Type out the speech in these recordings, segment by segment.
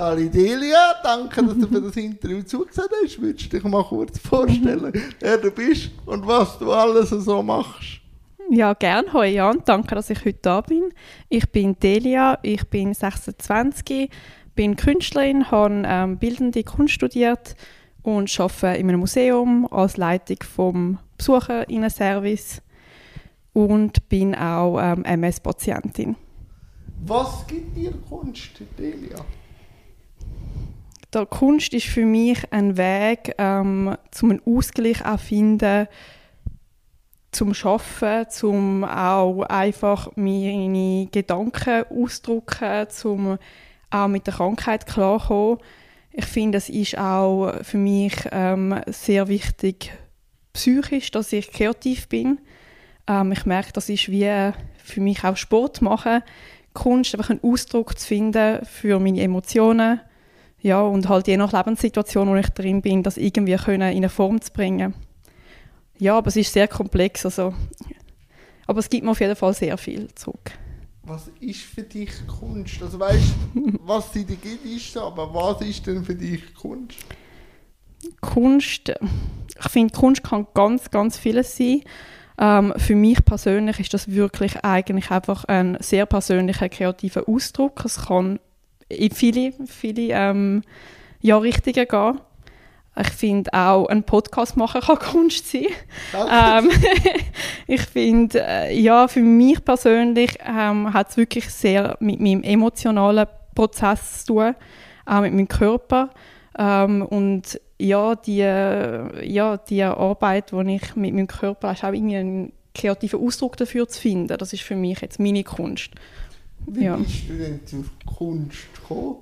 Sali Delia, danke, dass du für das Interview zugesagt hast. Würdest du dich mal kurz vorstellen, wer du bist und was du alles so machst? Ja, gerne. Hallo Jan, danke, dass ich heute da bin. Ich bin Delia, ich bin 26, bin Künstlerin, habe ähm, Bildende Kunst studiert und arbeite in einem Museum als Leitung vom Besucherinnenservice und bin auch ähm, MS-Patientin. Was gibt dir Kunst, Delia? Der Kunst ist für mich ein Weg, ähm, zum einen Ausgleich zu finden, zum Schaffen, zum auch einfach meine Gedanken auszudrücken, zum auch mit der Krankheit klarkommen. Ich finde, es ist auch für mich ähm, sehr wichtig psychisch, dass ich kreativ bin. Ähm, ich merke, das ist wie für mich auch Sport machen, Kunst, einfach einen Ausdruck zu finden für meine Emotionen. Ja, und halt je nach Lebenssituation, wo ich drin bin, das irgendwie können in eine Form zu bringen. Ja, aber es ist sehr komplex. Also, aber es gibt mir auf jeden Fall sehr viel zurück. Was ist für dich Kunst? Also weißt was sie dir gibt, ist so, aber was ist denn für dich Kunst? Kunst, ich finde, Kunst kann ganz, ganz vieles sein. Ähm, für mich persönlich ist das wirklich eigentlich einfach ein sehr persönlicher, kreativer Ausdruck. Es kann in viele, viele ähm, ja, Richtungen gehen. Ich finde auch, ein Podcast machen kann Kunst sein. Ähm, ich finde, äh, ja, für mich persönlich ähm, hat es wirklich sehr mit meinem emotionalen Prozess zu tun, auch mit meinem Körper. Ähm, und ja, die, ja, die Arbeit, die ich mit meinem Körper ist auch irgendwie einen kreativen Ausdruck dafür zu finden. Das ist für mich jetzt meine Kunst. Wie ja. bist du denn zur Kunst gekommen?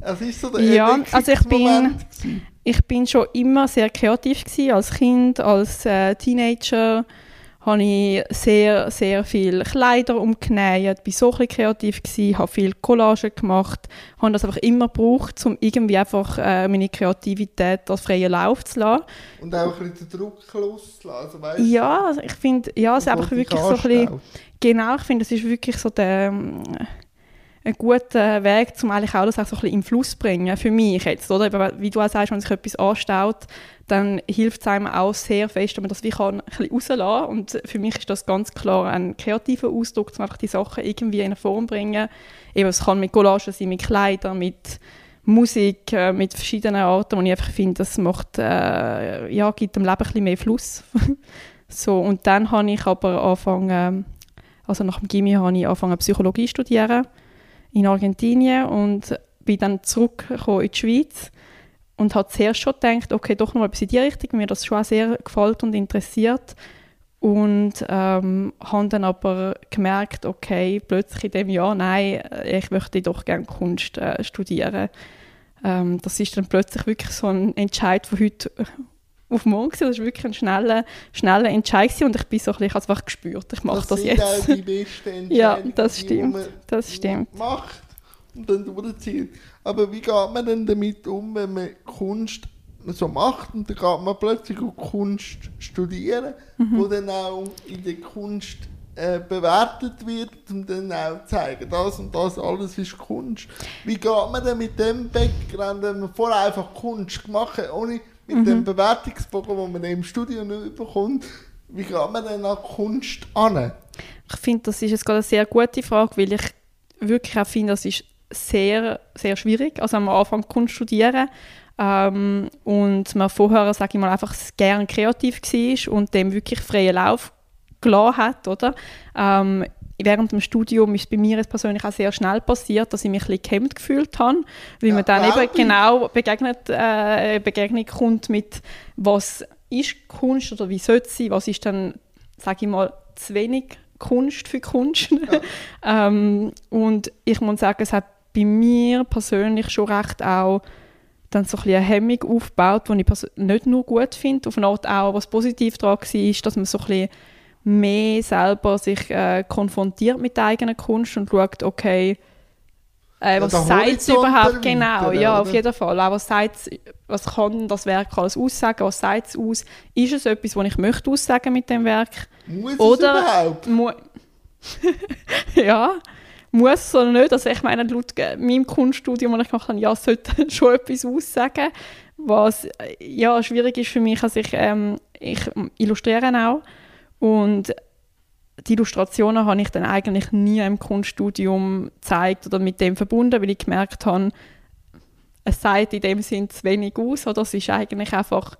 Es ist so der ja, also ich bin, ich bin schon immer sehr kreativ gewesen, als Kind, als äh, Teenager habe ich sehr, sehr viele Kleider umgenäht, war so ein kreativ, gewesen, habe viel Collage gemacht, habe das einfach immer gebraucht, um irgendwie einfach äh, meine Kreativität als freien Lauf zu lassen. Und auch ein bisschen den Druck loszulassen, weißt Ja, also ich finde, ja, es ist einfach wirklich so ein bisschen, genau, ich finde, es ist wirklich so der, ähm, ein guter Weg, um eigentlich auch das auch so ein bisschen im Fluss zu bringen, für mich jetzt, oder? Wie du auch sagst, wenn sich etwas anstaut, dann hilft es einem auch sehr fest, wenn man das wie kann, ein bisschen rauslassen Und für mich ist das ganz klar ein kreativer Ausdruck, um einfach die Sachen irgendwie in eine Form zu bringen. Eben, es kann mit Collagen sein, mit Kleidern, mit Musik, äh, mit verschiedenen Arten, und ich einfach finde, das macht, äh, ja, gibt dem Leben ein bisschen mehr Fluss. so, und dann habe ich aber angefangen, also nach dem Gimmi habe ich angefangen Psychologie zu studieren in Argentinien und bin dann zurückgekommen in die Schweiz und habe zuerst schon gedacht, okay, doch noch etwas in die Richtung, mir das schon sehr gefällt und interessiert und ähm, habe dann aber gemerkt, okay, plötzlich in dem Jahr, nein, ich möchte doch gerne Kunst äh, studieren. Ähm, das ist dann plötzlich wirklich so ein Entscheid von heute auf morgen gewesen. Das war wirklich ein schneller, schneller Entscheid gewesen. und ich bin so ein bisschen, ich habe es einfach gespürt, ich mache das, das jetzt. Das sind die besten Ja, das stimmt, das stimmt. macht und dann durchzieht. Aber wie geht man denn damit um, wenn man Kunst so macht und dann geht man plötzlich auch Kunst studieren, mhm. wo dann auch in der Kunst äh, bewertet wird und dann auch zeigen, das und das alles ist Kunst. Wie geht man denn mit dem Background, wenn man vorher einfach Kunst gemacht hat, ohne mit mhm. dem Bewertungsbogen, den man im Studio nicht bekommt, wie geht man denn an Kunst an? Ich finde, das ist jetzt gerade eine sehr gute Frage, weil ich wirklich auch finde, das ist sehr, sehr schwierig. Also am Anfang Kunst studieren ähm, und man vorher, sage ich mal, einfach gerne kreativ war und dem wirklich freien Lauf gelassen hat, oder? Ähm, während dem Studium ist bei mir jetzt persönlich auch sehr schnell passiert, dass ich mich ein bisschen gehemmt gefühlt habe, weil ja, man dann eben genau begegnet, äh, Begegnung kommt mit, was ist Kunst oder wie sollte sie, was ist dann, sage ich mal, zu wenig Kunst für Kunst. Ja. ähm, und ich muss sagen, es hat bei mir persönlich schon recht auch dann so ein eine Hemmung aufgebaut, die ich nicht nur gut finde, auf eine Art auch, was positiv daran war, ist, dass man so ein bisschen mehr selber sich äh, konfrontiert mit der eigenen Kunst und schaut, okay, äh, was ja, sagt es überhaupt genau? Ja, auf jeden Fall. Auch was, was kann das Werk alles aussagen? Was sagt es aus? Ist es etwas, was ich möchte aussagen mit dem Werk? Muss oder es überhaupt? Mu ja muss oder nicht. Also ich meine, laut meinem Kunststudium, das ich gemacht habe, ja, sollte schon etwas aussagen. Was ja, schwierig ist für mich, also ich, ähm, ich illustriere auch und die Illustrationen habe ich dann eigentlich nie im Kunststudium gezeigt oder mit dem verbunden, weil ich gemerkt habe, es sagt in dem Sinn zu wenig aus. Oder? Es ist eigentlich einfach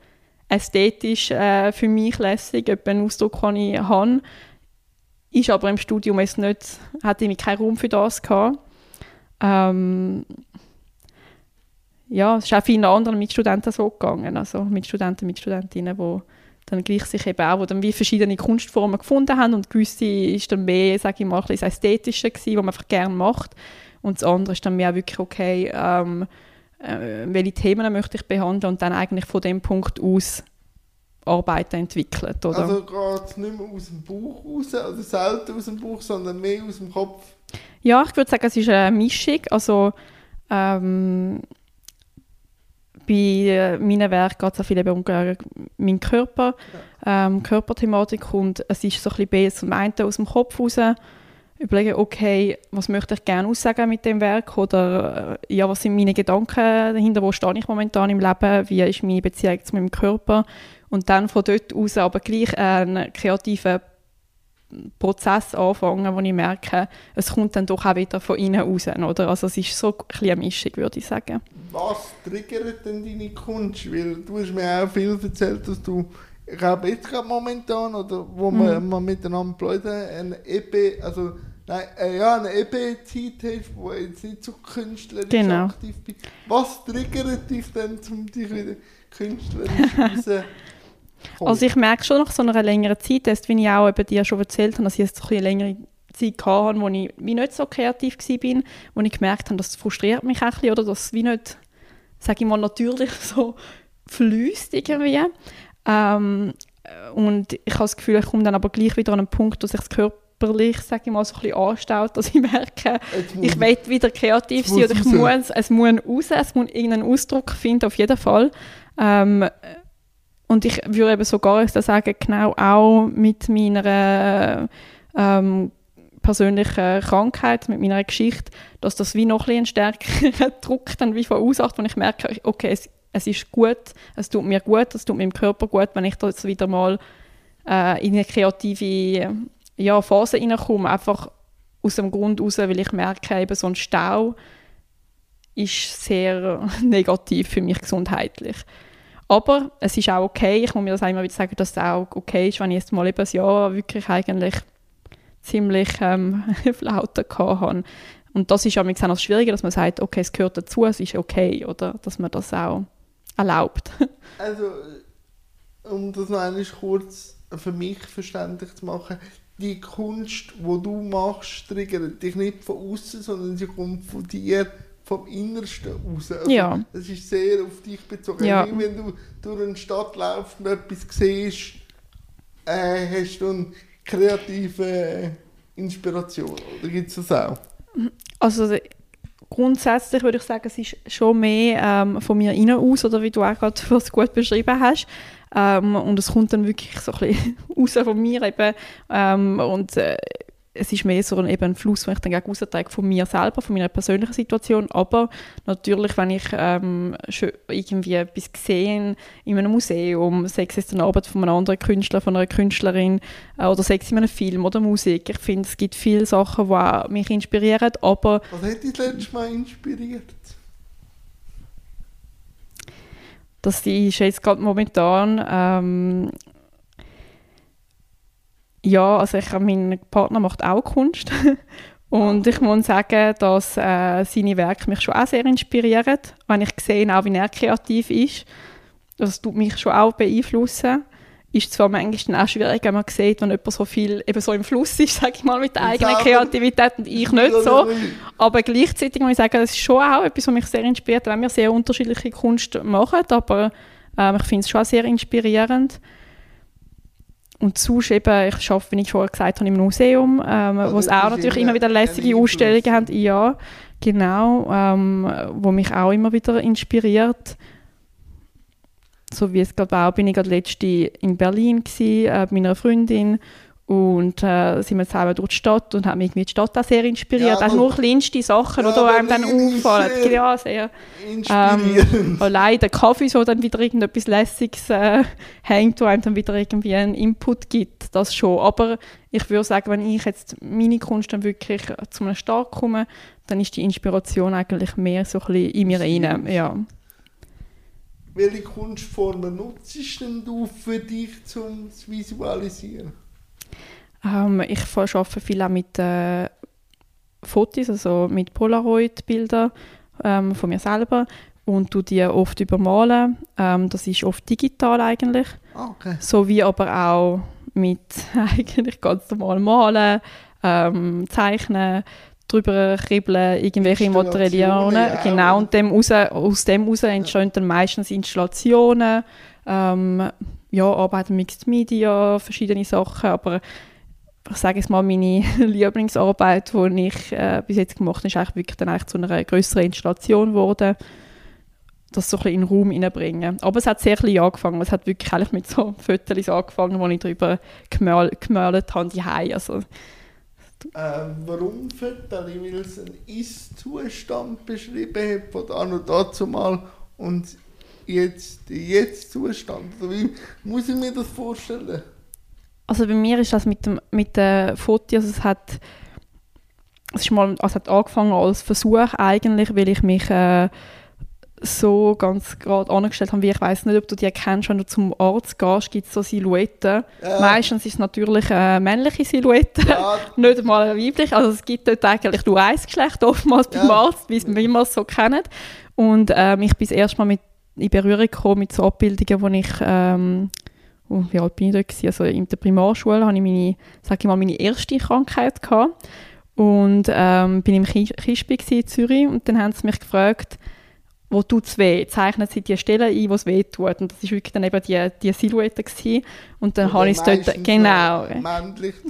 ästhetisch äh, für mich lässig, einen Ausdruck, den ich habe. Ist aber im Studium es nicht, hatte ich keinen Raum für das gehabt. Ähm, ja, es ist auch vielen anderen Mitstudenten so gegangen, also Mitstudenten, Mitstudentinnen, die dann gleich sich eben auch, wo dann wie verschiedene Kunstformen gefunden haben und gewisse ist dann mehr, sage ich mal, ein bisschen das Ästhetische gewesen, was man einfach gerne macht und das andere ist dann mehr wirklich, okay, ähm, äh, welche Themen möchte ich behandeln und dann eigentlich von dem Punkt aus Arbeiten entwickelt, oder? Also geht es nicht mehr aus dem Bauch raus, oder selten aus dem Bauch, sondern mehr aus dem Kopf? Ja, ich würde sagen, es ist eine Mischung, also ähm, bei meinen Werken geht es auch viel eben um meinen Körper, ja. ähm, Körperthematik und es ist so ein bisschen zum einen aus dem Kopf raus, überlegen, okay, was möchte ich gerne aussagen mit dem Werk oder äh, ja, was sind meine Gedanken dahinter, wo stehe ich momentan im Leben, wie ist meine Beziehung zu meinem Körper und dann von dort aus aber gleich einen kreativen Prozess anfangen, wo ich merke, es kommt dann doch auch wieder von innen raus, oder? Also es ist so ein eine Mischung, würde ich sagen. Was triggert denn deine Kunst? Weil du hast mir auch viel erzählt, dass du, ich glaube jetzt gerade momentan, oder wo mhm. wir, wir miteinander plaudern, eine EP, also Nein, äh, ja, eine EP-Zeit hast, wo jetzt nicht so künstlerisch genau. aktiv bist. Was triggert dich denn, um dich wieder künstlerisch raus Also ich merke schon nach so einer längeren Zeit, erst wie ich auch eben dir schon erzählt habe, dass ich jetzt so eine längere Zeit hatte, wo ich wie nicht so kreativ war, wo ich gemerkt habe, das frustriert mich ein bisschen, oder dass es wie nicht, sage ich mal, natürlich so fließt irgendwie. Ähm, und ich habe das Gefühl, ich komme dann aber gleich wieder an einen Punkt, wo sich das körperlich, sage ich mal, so ein bisschen anstaut, dass ich merke, ich will wieder kreativ sein oder ich muss, es muss raus, es muss irgendeinen Ausdruck finden, auf jeden Fall. Ähm, und ich würde eben sogar sagen, genau auch mit meiner ähm, persönlichen Krankheit, mit meiner Geschichte, dass das wie noch ein stärkeren Druck dann wie verursacht, wenn ich merke, okay, es, es ist gut, es tut mir gut, es tut meinem Körper gut, wenn ich da wieder mal äh, in eine kreative ja, Phase hineinkomme, einfach aus dem Grund heraus, weil ich merke, eben so ein Stau ist sehr negativ für mich gesundheitlich. Aber es ist auch okay, ich muss mir das einmal wieder sagen, dass es auch okay ist, wenn ich jetzt mal eben ein Jahr wirklich eigentlich ziemlich ähm, Flaute habe. Und das ist auch noch das Schwierige, dass man sagt, okay, es gehört dazu, es ist okay, oder dass man das auch erlaubt. also, um das noch einmal kurz für mich verständlich zu machen, die Kunst, die du machst, triggert dich nicht von außen, sondern sie kommt von dir vom Innersten raus. Also ja. Es ist sehr auf dich bezogen. Ja. Wenn du durch eine Stadt laufst und etwas siehst, äh, hast du eine kreative Inspiration. Oder gibt es das auch? Also grundsätzlich würde ich sagen, es ist schon mehr ähm, von mir innen aus, oder wie du auch gerade was gut beschrieben hast. Ähm, und es kommt dann wirklich so ein bisschen raus von mir eben. Ähm, und äh, es ist mehr so ein, eben ein Fluss, den ich dann austrage von mir selber, von meiner persönlichen Situation. Aber natürlich, wenn ich ähm, irgendwie etwas sehe in einem Museum, sei es eine Arbeit von einem anderen Künstler, von einer Künstlerin äh, oder sei es in einem Film oder Musik. Ich finde, es gibt viele Sachen, die mich inspirieren, aber... Was hat dich das letzte Mal inspiriert? Das ist jetzt gerade momentan ähm, ja, also ich, mein Partner macht auch Kunst. Und ich muss sagen, dass äh, seine Werke mich schon auch sehr inspirieren. Wenn ich sehe, auch wie er kreativ ist, das tut mich schon auch beeinflussen. Ist zwar manchmal auch schwierig, wenn man sieht, wenn jemand so viel eben so im Fluss ist, sage ich mal, mit der eigenen Kreativität und ich nicht so. Aber gleichzeitig muss ich sagen, das ist schon auch etwas, was mich sehr inspiriert, wenn wir sehr unterschiedliche Kunst machen. Aber äh, ich finde es schon sehr inspirierend. Und sonst eben, ich arbeite, wie ich vorher gesagt habe, im Museum, ähm, also wo es auch natürlich immer wieder lässige Ausstellungen haben. Ja, genau, ähm, wo mich auch immer wieder inspiriert. So wie es gerade auch bin ich gerade letzte in Berlin gewesen, äh, mit meiner Freundin Und äh, sind wir zusammen durch die Stadt und haben mich die Stadt auch sehr inspiriert. Ja, auch nur kleinste Sachen, ja, die einem dann auffallen. Sehr ja, sehr ähm, allein der Kaffee, so dann wieder irgendetwas Lässiges äh, hängt, wo einem dann wieder irgendwie einen Input gibt, das schon. Aber ich würde sagen, wenn ich jetzt meine Kunst dann wirklich zu einem Start komme, dann ist die Inspiration eigentlich mehr so ein bisschen in mir rein. Ja. Welche Kunstformen nutzt du für dich, zum zu visualisieren? Ähm, ich arbeite viel auch mit äh, Fotos, also mit Polaroid-Bildern ähm, von mir selber und du die oft übermalen. Ähm, das ist oft digital eigentlich. Ah, okay. So wie aber auch mit eigentlich ganz normal malen, ähm, zeichnen, drüber kribbeln, irgendwelche Materialien. Ja, genau, und dem raus, aus dem heraus entstehen dann meistens Installationen, ähm, ja, Arbeiten Mixed Media, verschiedene Sachen, aber ich sage jetzt mal, meine Lieblingsarbeit, die ich äh, bis jetzt gemacht habe, ist eigentlich wirklich dann eigentlich zu einer größeren Installation geworden. Das so ein bisschen in den Raum hineinbringen. Aber es hat sehr klein angefangen. Es hat wirklich eigentlich mit so Fotos angefangen, wo ich darüber gemalt, habe, die also, äh, warum Fotos? Weil es einen Ist-Zustand beschrieben hat, von da und dazu mal und jetzt den Jetzt-Zustand. Wie muss ich mir das vorstellen? Also bei mir ist das mit dem mit den Fotos, also es hat es ist mal, also hat angefangen als Versuch eigentlich, weil ich mich äh, so ganz gerade angestellt habe, wie ich weiß nicht, ob du die kennst, wenn du zum Arzt gehst, gibt es so Silhouetten. Ja. Meistens ist es natürlich eine männliche Silhouette, ja. nicht mal eine weibliche. Also es gibt dort eigentlich nur ein Geschlecht, oftmals beim ja. Arzt, wie, man es so kennt. Und ähm, ich bin das erste Mal mit, in Berührung gekommen mit so Abbildungen, wo ich ähm, oh, wie alt bin ich da gewesen? Also in der Primarschule hatte ich meine, sag ich mal, meine erste Krankheit gehabt. Und ähm, bin im Kispi in Zürich und dann haben sie mich gefragt, wo tut es weh? Zeichnen sie die Stelle ein, wo es weh tut. Und das war wirklich dann eben die, die Silhouette gewesen. Und dann habe ich es dort, genau,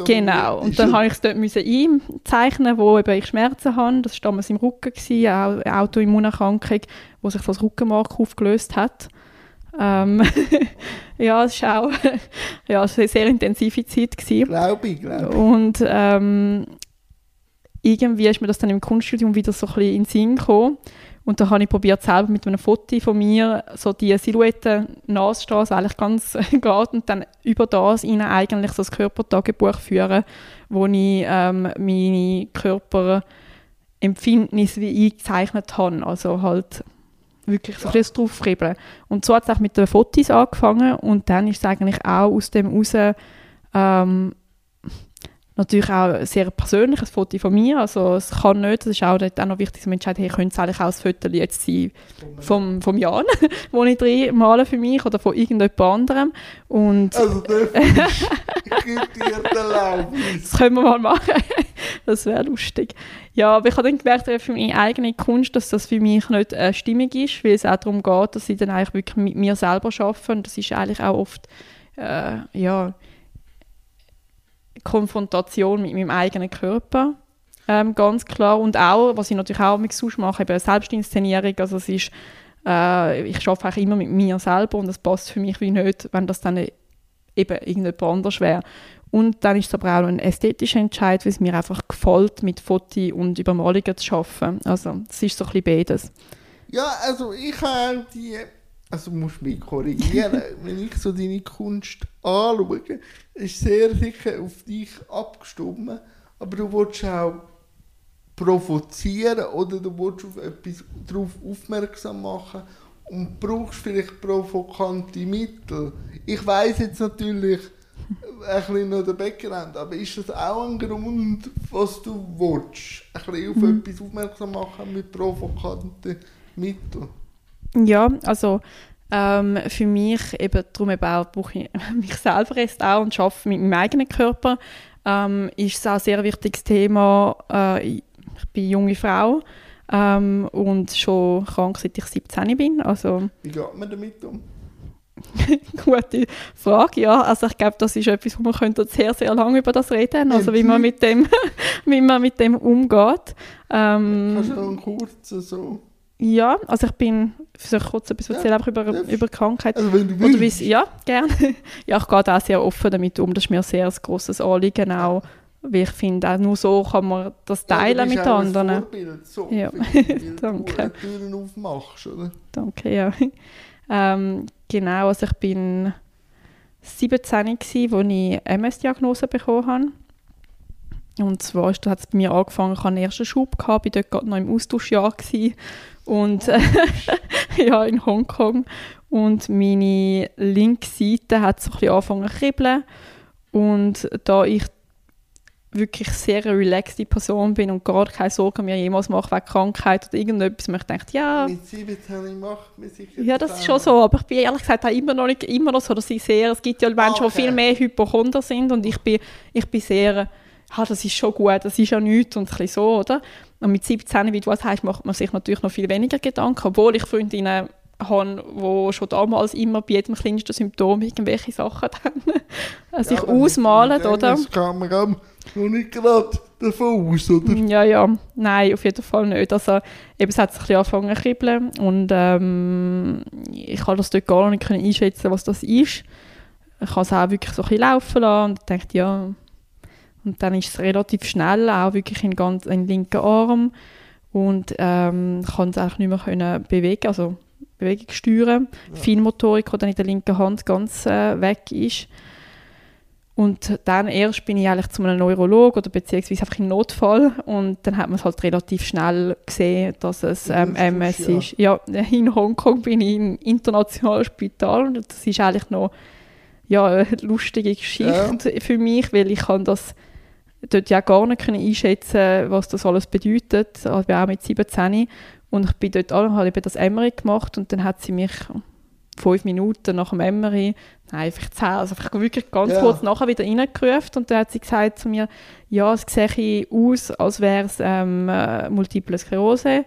genau. Und dann habe ich es dort müssen einzeichnen, wo eben ich Schmerzen habe. Das war damals im Rücken, gewesen, eine Autoimmunerkrankung, wo sich das Rückenmark aufgelöst hat. Ähm, ja, es war auch ja, eine sehr intensive Zeit. Glaube ich, glaube ich. Und ähm, irgendwie ist mir das dann im Kunststudium wieder so ein bisschen in den Sinn gekommen. Und da habe ich probiert selber mit einem Foto von mir so die Silhouette nachzustehen, also eigentlich ganz gerade und dann über das ihnen eigentlich so das Körpertagebuch führen, wo ich ähm, meine Körperempfindnis wie eingezeichnet habe, also halt wirklich so ja. ein draufkribbeln. Und so hat es auch mit den Fotos angefangen und dann ist es eigentlich auch aus dem heraus ähm, natürlich auch ein sehr persönliches Foto von mir. Also es kann nicht, das ist auch, auch noch wichtig, dass man entscheidet, hey, könnte es eigentlich auch ein Foto jetzt sein vom, vom Jan, wo ich drin male für mich oder von irgendjemand anderem. Und also dir Das können wir mal machen. das wäre lustig. Ja, aber ich habe dann gemerkt, für meine eigene Kunst, dass das für mich nicht äh, stimmig ist, weil es auch darum geht, dass ich dann eigentlich wirklich mit mir selber arbeite und das ist eigentlich auch oft, äh, ja, Konfrontation mit meinem eigenen Körper. Ähm, ganz klar. Und auch, was ich natürlich auch mit mache, eben Selbstinszenierung. Also es ist, äh, ich arbeite eigentlich immer mit mir selber und das passt für mich wie nicht, wenn das dann eben irgendjemand anders wäre. Und dann ist es aber auch ein ästhetischer Entscheid, weil es mir einfach gefällt, mit Fotos und Übermalungen zu arbeiten. Also es ist so ein bisschen beides. Ja, also ich habe die also musst mich korrigieren, wenn ich so deine Kunst anschaue, ist sehr sicher auf dich abgestimmt, aber du willst auch provozieren oder du willst auf etwas darauf aufmerksam machen und brauchst vielleicht provokante Mittel. Ich weiß jetzt natürlich ein bisschen noch den Background, aber ist das auch ein Grund, was du willst? Ein bisschen auf mhm. etwas aufmerksam machen mit provokanten Mitteln? Ja, also ähm, für mich eben, darum eben auch, brauche ich mich selber erst auch und arbeite mit meinem eigenen Körper, ähm, ist es auch ein sehr wichtiges Thema. Äh, ich bin eine junge Frau ähm, und schon krank, seit ich 17 bin. Also, Wie geht man damit um? Gute Frage, ja. Also ich glaube, das ist etwas, wo man könnte sehr, sehr lange über das reden, also wie man mit dem, wie man mit dem umgeht. Ähm, Kannst du noch einen kurzen so Ja, also ich bin, soll ich kurz etwas erzählen ja, über, über Krankheit? Also wenn du willst. Weiss, ja, gerne. ja, ich gehe da sehr offen damit um, das ist mir sehr ein grosses Anliegen auch, weil ich finde, auch nur so kann man das teilen ja, mit anderen. Ein Vorbild, so, ja, danke. Du Türen aufmachst, oder? Danke, ja. Ähm, genau, also ich bin 17 als ich MS-Diagnose bekommen habe. Und zwar hat es bei mir angefangen, ich hatte einen ersten Schub, gehabt, war dort gerade noch im Austauschjahr. Gewesen. Und äh, ja, in Hongkong. Und meine linke Seite hat so ein bisschen angefangen zu kribbeln. Und da ich wirklich sehr eine relaxte Person bin und gar keine Sorgen mir jemals mache wegen Krankheit oder irgendetwas, ich denke, ja... Mit 17 macht man sich Ja, das ist schon so, aber ich bin ehrlich gesagt auch immer noch nicht immer noch so, dass ich sehr... Es gibt ja Menschen, okay. die viel mehr Hypochonder sind und ich bin, ich bin sehr... Ah, das ist schon gut, das ist ja nichts und ein bisschen so, oder? Und mit 17, wie du es hast, macht man sich natürlich noch viel weniger Gedanken, obwohl ich Freundinnen habe, die schon damals immer bei jedem kleinsten Symptom irgendwelche Sachen dann sich ja, ausmalen, oder? Das kann man auch noch nicht gerade davon aus, oder? Ja, ja, nein, auf jeden Fall nicht. Also eben, es hat sich ein angefangen zu kribbeln und ähm, ich konnte das dort gar nicht einschätzen, was das ist. Ich habe es auch wirklich so ein bisschen laufen lassen und dachte, ja, und dann ist es relativ schnell, auch wirklich in, ganz, in den linken Arm. Und ähm, kann es eigentlich nicht mehr können bewegen, also Bewegung steuern. Ja. Feinmotorik, die dann in der linken Hand ganz äh, weg ist. Und dann erst bin ich eigentlich zu einem Neurologen oder beziehungsweise einfach im Notfall und dann hat man es halt relativ schnell gesehen, dass es ähm, MS ja. ist. Ja, in Hongkong bin ich im internationalen Spital und das ist eigentlich noch ja, eine lustige Geschichte ja. für mich, weil ich kann das dort ja gar nicht einschätzen was das alles bedeutet. Also ich bin auch mit 17 und ich bin dort auch, habe eben das Emery gemacht und dann hat sie mich fünf Minuten nach dem Emery, nein, vielleicht zehn, also einfach wirklich ganz ja. kurz nachher wieder reingerufen und dann hat sie gesagt zu mir, ja, es sehe aus, als wäre es ähm, äh, Multiple Sklerose,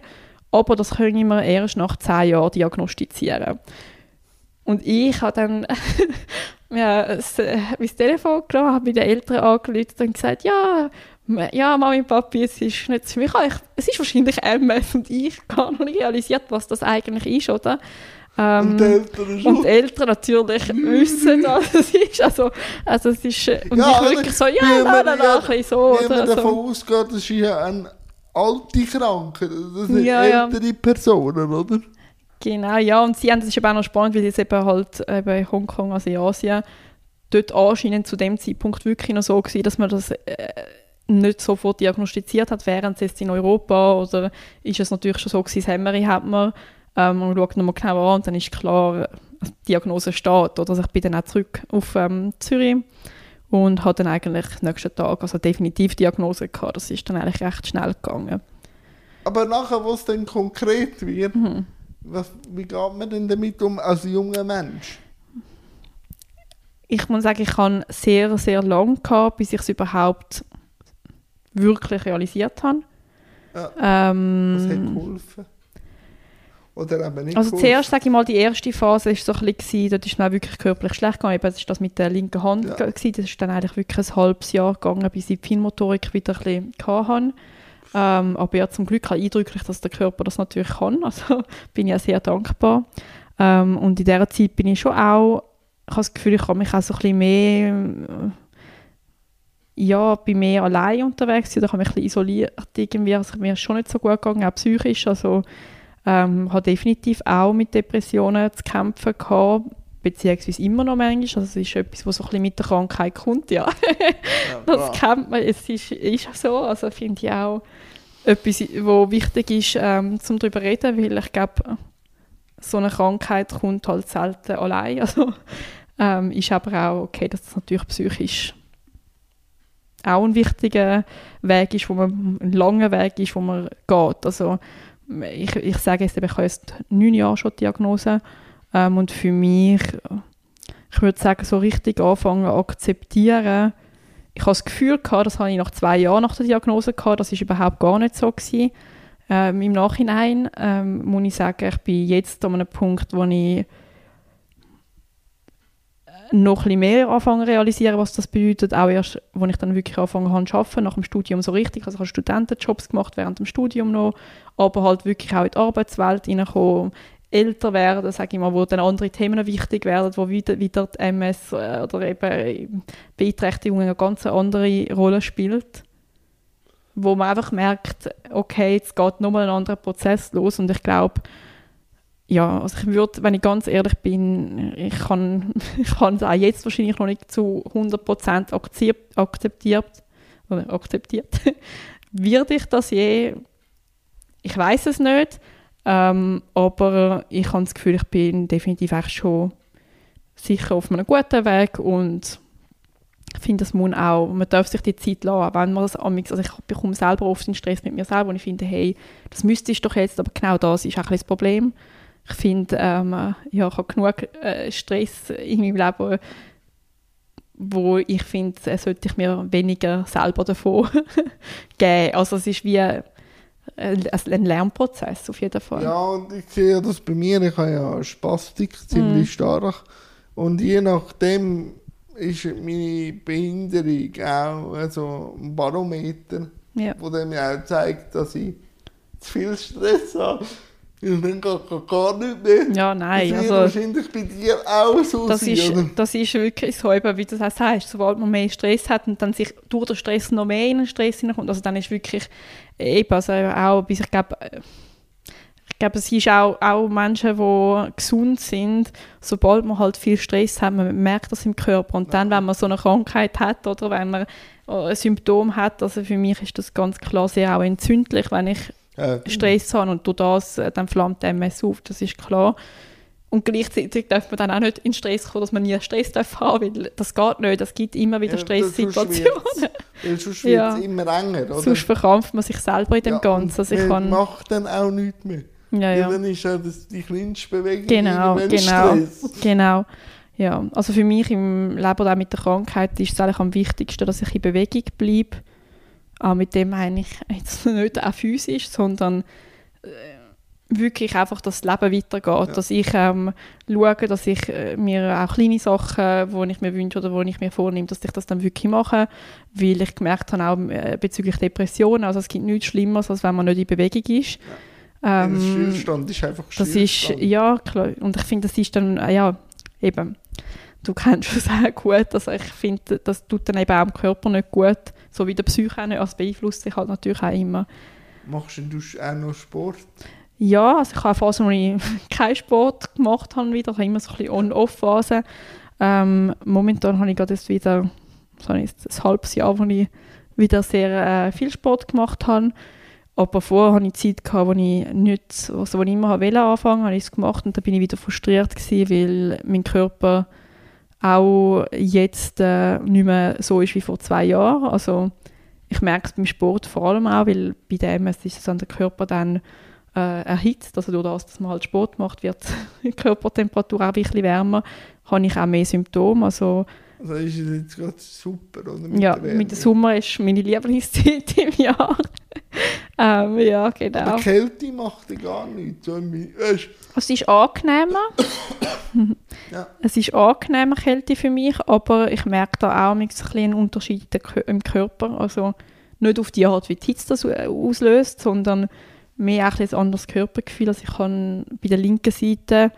aber das können wir erst nach zehn Jahren diagnostizieren. Und ich habe dann ja, das, äh, mein Telefon genommen, habe bei den Eltern angerufen und gesagt, ja, ja, Mami und Papi, es ist nicht für mich, es ist wahrscheinlich MS und ich habe noch nicht realisiert, was das eigentlich ist, oder? Ähm, und die Eltern Und die Eltern natürlich wissen, dass es ist. Also, also es ist, äh, und ja, ich wirklich so, ja, nein, nein, nein, ein bisschen so. Wenn man davon so. ausgeht, das ist ja eine alte Krankheit, das sind ja, ältere ja. Personen, oder? Genau, ja, und sie haben, das ist eben auch noch spannend, weil es eben halt eben in Hongkong, also in Asien, dort anscheinend zu dem Zeitpunkt wirklich noch so gewesen, dass man das äh, nicht sofort diagnostiziert hat, während es jetzt in Europa oder ist es natürlich schon so gewesen, das Hämmerchen hat man, ähm, man schaut nochmal genau an und dann ist klar, die Diagnose steht. Oder? Also ich bin dann auch zurück auf ähm, Zürich und habe dann eigentlich nächsten Tag also definitiv Diagnose gehabt. Das ist dann eigentlich recht schnell gegangen. Aber nachher, wo es dann konkret wird, mhm was, wie geht man denn damit um als junger Mensch? Ich muss sagen, ich habe sehr, sehr lange gehabt, bis ich es überhaupt wirklich realisiert habe. Ja. Ähm, was hat geholfen? Oder eben nicht Also zuerst, sage ich mal, die erste Phase war so ein bisschen, dort ist es mir wirklich körperlich schlecht gegangen. das war das mit der linken Hand. Ja. Gewesen. Das ist dann eigentlich wirklich ein halbes Jahr gegangen, bis ich die Feinmotorik wieder ein bisschen hatte. Ähm, aber ja, zum Glück auch eindrücklich, dass der Körper das natürlich kann. Also bin ich ja sehr dankbar. Ähm, und in dieser Zeit bin ich schon auch, ich habe das Gefühl, ich kann mich auch so ein bisschen mehr, ja, bin mehr allein unterwegs oder habe mich ein bisschen isoliert irgendwie. Also mir ist schon nicht so gut gegangen, auch psychisch. Also ähm, habe definitiv auch mit Depressionen zu kämpfen gehabt beziehungsweise immer noch manchmal. Also es ist etwas, was so ein bisschen mit der Krankheit kommt, ja. ja das kennt man, es ist, ist so. Also finde ich auch etwas, was wichtig ist, ähm, zum darüber reden, weil ich glaube, so eine Krankheit kommt halt selten allein. Also ähm, ist aber auch okay, dass das natürlich psychisch auch ein wichtiger Weg ist, wo man, ein langer Weg ist, wo man geht. Also ich, ich sage jetzt, ich habe jetzt neun Jahre schon die Diagnose ähm, und für mich, ich würde sagen, so richtig anfangen akzeptieren. Ich habe das Gefühl gehabt, das habe ich nach zwei Jahren nach der Diagnose gehabt, das ist überhaupt gar nicht so gewesen. Ähm, Im Nachhinein ähm, muss ich sagen, ich bin jetzt an einem Punkt, wo ich noch ein mehr anfangen realisieren, was das bedeutet. Auch erst, als ich dann wirklich angefangen habe zu arbeiten, nach dem Studium so richtig. Also ich habe Studentenjobs gemacht während dem Studium noch, aber halt wirklich auch in die Arbeitswelt hineinkommen, älter werden, sage ich mal, wo dann andere Themen wichtig werden, wo wieder, wieder die MS äh, oder eben Beeinträchtigung eine ganz andere Rolle spielt. Wo man einfach merkt, okay, jetzt geht nochmal ein anderer Prozess los und ich glaube, ja, also ich würde, wenn ich ganz ehrlich bin, ich kann, ich kann es auch jetzt wahrscheinlich noch nicht zu 100% akzeptiert, oder akzeptiert. Würde ich das je? Ich weiß es nicht, ähm, aber ich habe das Gefühl, ich bin definitiv echt schon sicher auf einem guten Weg und ich finde, das muss auch, man darf sich die Zeit lassen, wenn man das also ich bekomme selber oft den Stress mit mir selber und ich finde, hey, das müsste ich doch jetzt, aber genau das ist auch ein das Problem ich finde, ähm, ja, ich habe genug äh, Stress in meinem Leben, wo ich finde, äh, sollte ich mir weniger selber davon geben. Also es ist wie ein, ein Lernprozess auf jeden Fall. Ja, und ich sehe das bei mir, ich habe ja Spastik ziemlich mm. stark und je nachdem ist meine Behinderung auch also ein Barometer, ja. wo der mir auch zeigt, dass ich zu viel Stress habe. Ich denke gar, gar nicht mehr. Ja, nein. Das also, wahrscheinlich bei dir auch so das sein, ist, oder? Das ist wirklich so, wie du das sagst, sobald man mehr Stress hat und dann sich durch den Stress noch mehr in den Stress hineinkommt, also dann ist wirklich eben, also auch, bis ich glaube, ich glaube, es ist auch, auch Menschen, die gesund sind, sobald man halt viel Stress hat, man merkt das im Körper. Und dann, wenn man so eine Krankheit hat oder wenn man ein Symptom hat, also für mich ist das ganz klar sehr auch entzündlich, wenn ich äh, Stress haben und durch das äh, dann flammt MS auf, das ist klar. Und gleichzeitig darf man dann auch nicht in Stress kommen, dass man nie Stress darf haben weil das geht nicht, es gibt immer wieder ja, Stresssituationen. Weil sonst wird es immer enger, oder? Sonst verkrampft man sich selber in dem ja, Ganzen. Also ich kann, macht dann auch nichts mehr. Ja, ja. Dann ist ja das die kleinste Bewegung genau, genau, Stress. Genau, ja. Also für mich im Leben oder auch mit der Krankheit ist es eigentlich am wichtigsten, dass ich in Bewegung bleibe aber mit dem meine ich jetzt nicht auch physisch, sondern äh, wirklich einfach, dass das Leben weitergeht. Ja. Dass ich ähm, schaue, dass ich äh, mir auch kleine Sachen, die ich mir wünsche oder die ich mir vornehme, dass ich das dann wirklich mache. Weil ich gemerkt habe, auch äh, bezüglich Depressionen, also es gibt nichts Schlimmeres, als wenn man nicht in Bewegung ist. Ja. Ähm, Stillstand ist einfach Das ist, ja, klar. Und ich finde, das ist dann, äh, ja, eben, du kennst es sehr gut. Also ich finde, das tut dann eben auch dem Körper nicht gut so wie der Psyche auch nicht, also beeinflusst sich halt natürlich auch immer. Machst du auch noch Sport? Ja, also ich habe Phasen, wo ich keinen Sport gemacht habe wieder, ich habe immer so ein On-Off-Phase. Ähm, momentan habe ich gerade jetzt wieder so ein, ein halbes Jahr, wo ich wieder sehr äh, viel Sport gemacht habe. Aber vorher hatte ich Zeit, gehabt, wo ich nicht, also wo ich immer wollte anfangen, habe ich es gemacht und dann bin ich wieder frustriert gewesen, weil mein Körper auch jetzt äh, nicht mehr so ist wie vor zwei Jahren. Also ich merke es beim Sport vor allem auch, weil bei dem ist es an der Körper dann äh, erhitzt. Also durch das, dass man halt Sport macht, wird die Körpertemperatur auch ein bisschen wärmer. Habe ich auch mehr Symptome. Also, also ist es jetzt gerade super, oder? Mit ja, der mit dem Sommer ist meine Lieblingszeit im Jahr. ähm, ja, genau. Aber Kälte macht dich gar nichts. So es ist angenehmer. ja. Es ist angenehmer Kälte für mich, aber ich merke da auch ein einen Unterschied im Körper. Also nicht auf die Art, wie die Hitze das auslöst, sondern mehr ein, ein anderes Körpergefühl. Also ich kann bei der linken Seite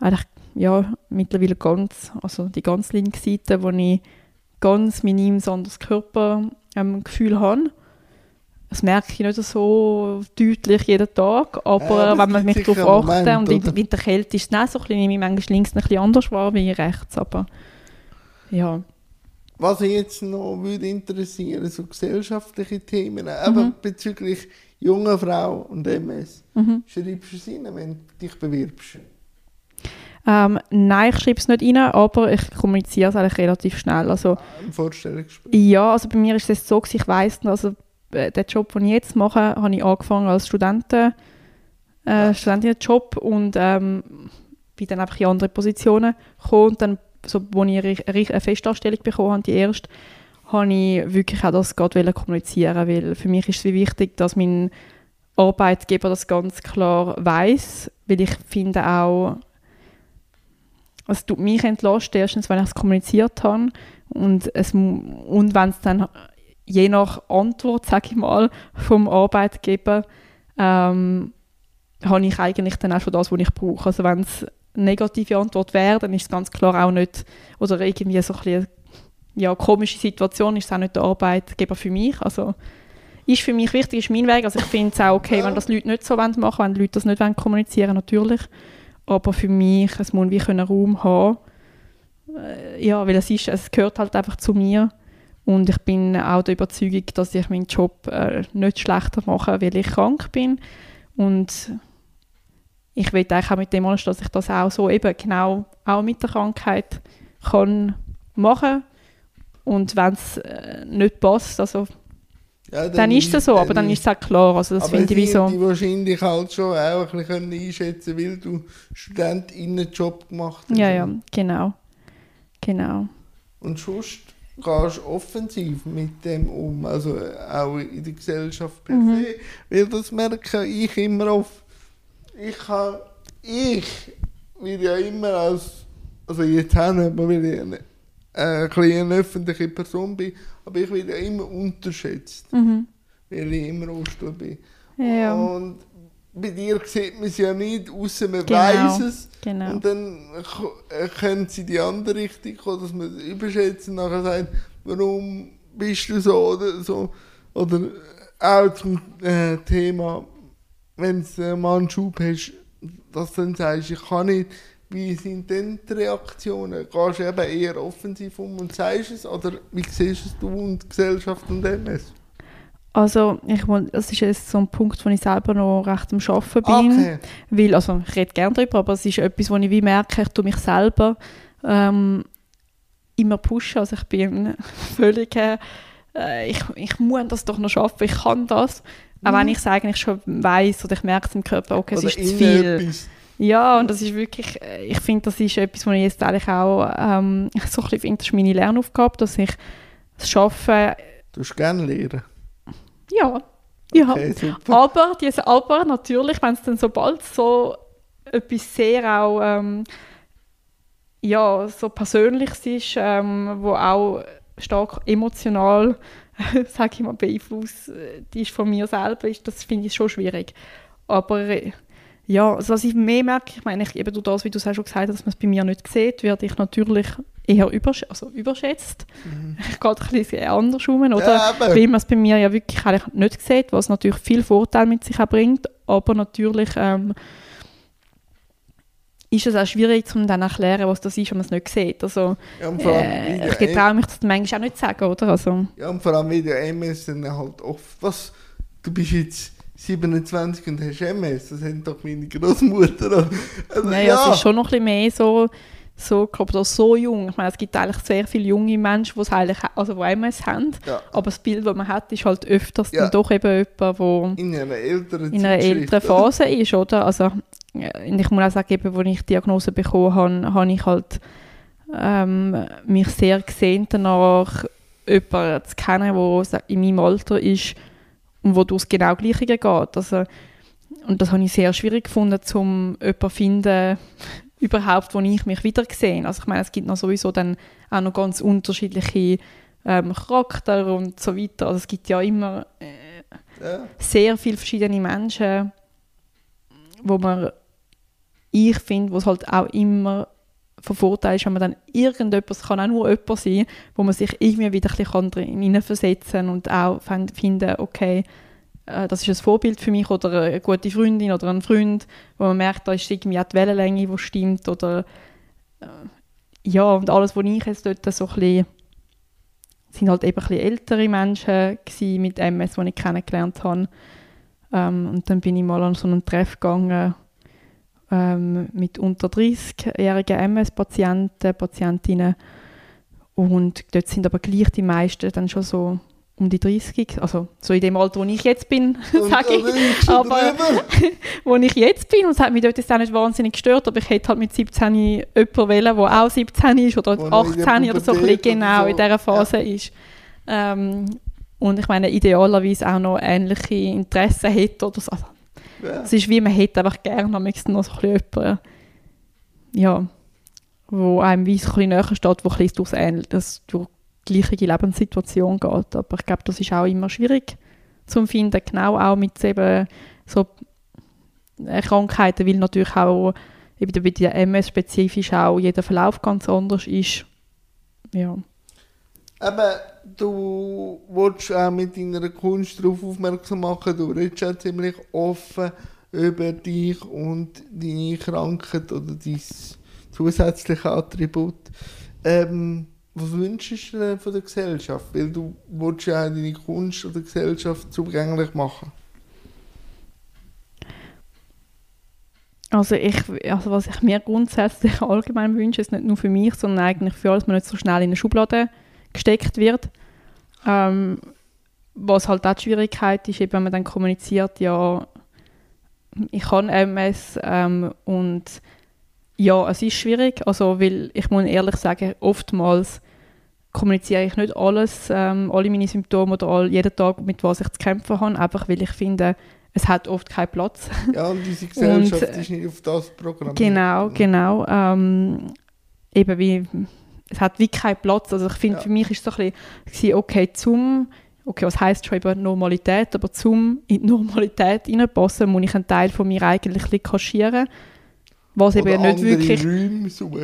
eigentlich ja, mittlerweile ganz, also die ganz linke Seite, wo ich ganz minim ein anderes Körpergefühl ähm, habe. Das merke ich nicht so deutlich jeden Tag, aber ja, wenn man mich darauf achtet und in, in, der Kälte ist es nicht so ein bisschen, manchmal links ein bisschen anders wahr wie rechts, aber ja. Was ich jetzt noch würde interessieren, so gesellschaftliche Themen, mhm. bezüglich junger Frau und MS. Mhm. Schreibst du es rein, wenn du dich bewirbst? Ähm, nein, ich schreibe es nicht rein, aber ich kommuniziere es eigentlich relativ schnell. Also, Im Vorstellungsgespräch? Ja, also bei mir ist es so, ich weiss, also äh, den Job, den ich jetzt mache, habe ich angefangen als Studenten, äh, Studentinnenjob und ähm, bin dann einfach in andere Positionen gekommen und dann, so, als ich eine Festanstellung bekommen habe, die erste, habe ich wirklich auch das gerade kommunizieren weil für mich ist es wichtig, dass mein Arbeitgeber das ganz klar weiß, weil ich finde auch, es tut mich entlasten, erstens, wenn ich es kommuniziert habe und, es, und wenn es dann je nach Antwort, sage ich mal, vom Arbeitgeber, ähm, habe ich eigentlich dann auch schon das, was ich brauche. Also wenn es negative Antwort wäre, dann ist es ganz klar auch nicht, oder irgendwie so ein bisschen, ja, komische Situation, ist es auch nicht der Arbeitgeber für mich. Also ist für mich wichtig, ist mein Weg. Also ich finde es auch okay, wenn das Leute nicht so machen wollen, wenn die Leute das nicht wollen, kommunizieren natürlich. Aber für mich, es muss wie einen Raum haben. Äh, ja, weil es ist, es gehört halt einfach zu mir. Und ich bin auch der Überzeugung, dass ich meinen Job äh, nicht schlechter mache, weil ich krank bin. Und ich will eigentlich auch mit dem alles, dass ich das auch so eben genau auch mit der Krankheit kann machen und wenn es äh, nicht passt, also ja, dann, dann, ist das so, aber dann ist es auch klar. Also das finde ich so. die wahrscheinlich halt schon auch ein bisschen einschätzen weil du Studentinnenjob gemacht hast. Ja, ja, genau. Genau. Und sonst gehst du offensiv mit dem um, also auch in der Gesellschaft per mhm. se, weil das merke ich immer oft. Ich habe, ich will ja immer als, also jetzt haben wir, weil ich eine, äh, eine öffentliche Person bin, aber ich werde ja immer unterschätzt, mhm. weil ich immer Ostern bin. Ja. Und bei dir sieht man es ja nicht, außer man genau. weiß es. Genau. Und dann können sie die andere Richtung kommen, dass man es überschätzt und nachher sagt, warum bist du so oder so. Oder auch zum äh, Thema, wenn du mal einen Schub hast, dass du dann sagst, ich kann nicht wie sind denn die Reaktionen? Gehst du eben eher offensiv um und sagst es? Oder wie siehst es du und die Gesellschaft und MS? Also, ich, das ist jetzt so ein Punkt, wo ich selber noch recht am Arbeiten bin. Okay. Weil, also, ich rede gerne darüber, aber es ist etwas, wo ich wie merke, ich tue mich selber ähm, immer pushen. Also, ich bin völlig, äh, ich, ich muss das doch noch schaffen, ich kann das. Mhm. Auch wenn ich es eigentlich schon weiß oder ich merke es im Körper, okay, es ist zu viel. Etwas. Ja, und das ist wirklich, äh, ich finde, das ist etwas, was ich jetzt eigentlich auch ähm, so ein bisschen finde, das ist meine Lernaufgabe, dass ich es schaffe. Du hast gerne lernen? Ja. ja. aber, diese, aber natürlich, wenn es dann sobald so etwas sehr auch ähm, ja, so Persönliches ist, ähm, wo auch stark emotional, sage ich mal, beeinflusst äh, ist von mir selber, ist, das finde ich schon schwierig. Aber äh, ja, also was ich mehr merke, ich meine, ich, eben durch das, wie du es schon gesagt hast, dass man es bei mir nicht sieht, werde ich natürlich eher übersch also überschätzt. Mhm. Ich gehe ein bisschen anders um, oder? Ja, weil man es bei mir ja wirklich eigentlich nicht sieht, was natürlich viel Vorteil mit sich auch bringt, aber natürlich ähm, ist es auch schwierig, um dann zu erklären, was das ist, wenn man es nicht sieht. Also, ja, äh, ich traue mich das manchmal auch nicht zu sagen, oder? Also, ja, und vor allem wie der MS dann halt oft, was, du bist jetzt 27 und hast MS, das haben doch meine Großmutter. Also, naja, ja. es ist schon noch ein bisschen mehr so, so, glaube so jung. Ich meine, es gibt eigentlich sehr viele junge Menschen, die eigentlich, also die MS haben, ja. aber das Bild, das man hat, ist halt öfters ja. dann doch eben jemand, der in einer älteren, in einer älteren Phase ist, oder? Also, ich muss auch sagen, eben, als ich die Diagnose bekommen habe, habe ich halt ähm, mich sehr gesehen danach, jemanden zu kennen, der in meinem Alter ist, und wo es genau Gleiche geht. Also, und das habe ich sehr schwierig gefunden, um jemanden zu finden, überhaupt, wo ich mich wieder gesehen. Also ich meine, es gibt noch sowieso dann auch noch ganz unterschiedliche ähm, Charakter und so weiter. Also es gibt ja immer äh, ja. sehr viele verschiedene Menschen, wo man, ich finde, wo es halt auch immer von Vorteil ist, wenn man dann irgendetwas, kann auch nur jemand sein, wo man sich irgendwie wieder ein bisschen hineinversetzen kann und auch finden, okay, äh, das ist ein Vorbild für mich oder eine gute Freundin oder ein Freund, wo man merkt, da ist irgendwie auch die Wellenlänge, die stimmt oder äh, ja, und alles, was ich jetzt dort so ein bisschen sind halt eben ein ältere Menschen mit MS, die ich kennengelernt habe. Ähm, und dann bin ich mal an so einen Treff gegangen ähm, mit unter 30-jährigen MS-Patienten, Patientinnen. Und dort sind aber gleich die meisten dann schon so um die 30, also so in dem Alter, wo ich jetzt bin, sage ich. Aber wo ich jetzt bin, und es hat mich dort auch nicht wahnsinnig gestört, aber ich hätte halt mit 17 jemanden wählen, der auch 17 ist oder wo 18 oder so, ein bisschen genau so. in dieser Phase ja. ist. Ähm, und ich meine, idealerweise auch noch ähnliche Interessen hätte oder so. Also, ja. Es ist wie, man hätte einfach gerne noch so ein bisschen jemanden, ja, wo einem wie so ein bisschen näher steht, wo ein bisschen durchs Ähnl das durch die gleiche Lebenssituation geht. Aber ich glaube, das ist auch immer schwierig zu finden, genau auch mit eben so Krankheiten, weil natürlich auch eben bei der MS spezifisch auch jeder Verlauf ganz anders ist. Ja. Aber du willst auch mit deiner Kunst darauf aufmerksam machen, du redest ja ziemlich offen über dich und deine Krankheit oder dein zusätzliche Attribut. Ähm, was wünschst du dir von der Gesellschaft? Weil du willst ja auch deine Kunst oder Gesellschaft zugänglich machen. Also, ich, also was ich mir grundsätzlich allgemein wünsche, ist nicht nur für mich, sondern eigentlich für alles, man nicht so schnell in eine Schublade gesteckt wird. Ähm, was halt auch die Schwierigkeit ist, eben, wenn man dann kommuniziert, ja, ich kann MS ähm, und ja, es ist schwierig, also weil ich muss ehrlich sagen, oftmals kommuniziere ich nicht alles, ähm, alle meine Symptome oder all, jeden Tag, mit was ich zu kämpfen habe, einfach weil ich finde, es hat oft keinen Platz. Ja, und diese Gesellschaft und, ist nicht auf das Programm. Genau, genau. Ähm, eben wie, es hat wie keinen Platz. Also ich finde, ja. für mich ist es so ein bisschen, okay, zum, okay, was heisst schon über Normalität, aber zum in die Normalität reinpassen, muss ich einen Teil von mir eigentlich kaschieren. Was eben nicht wirklich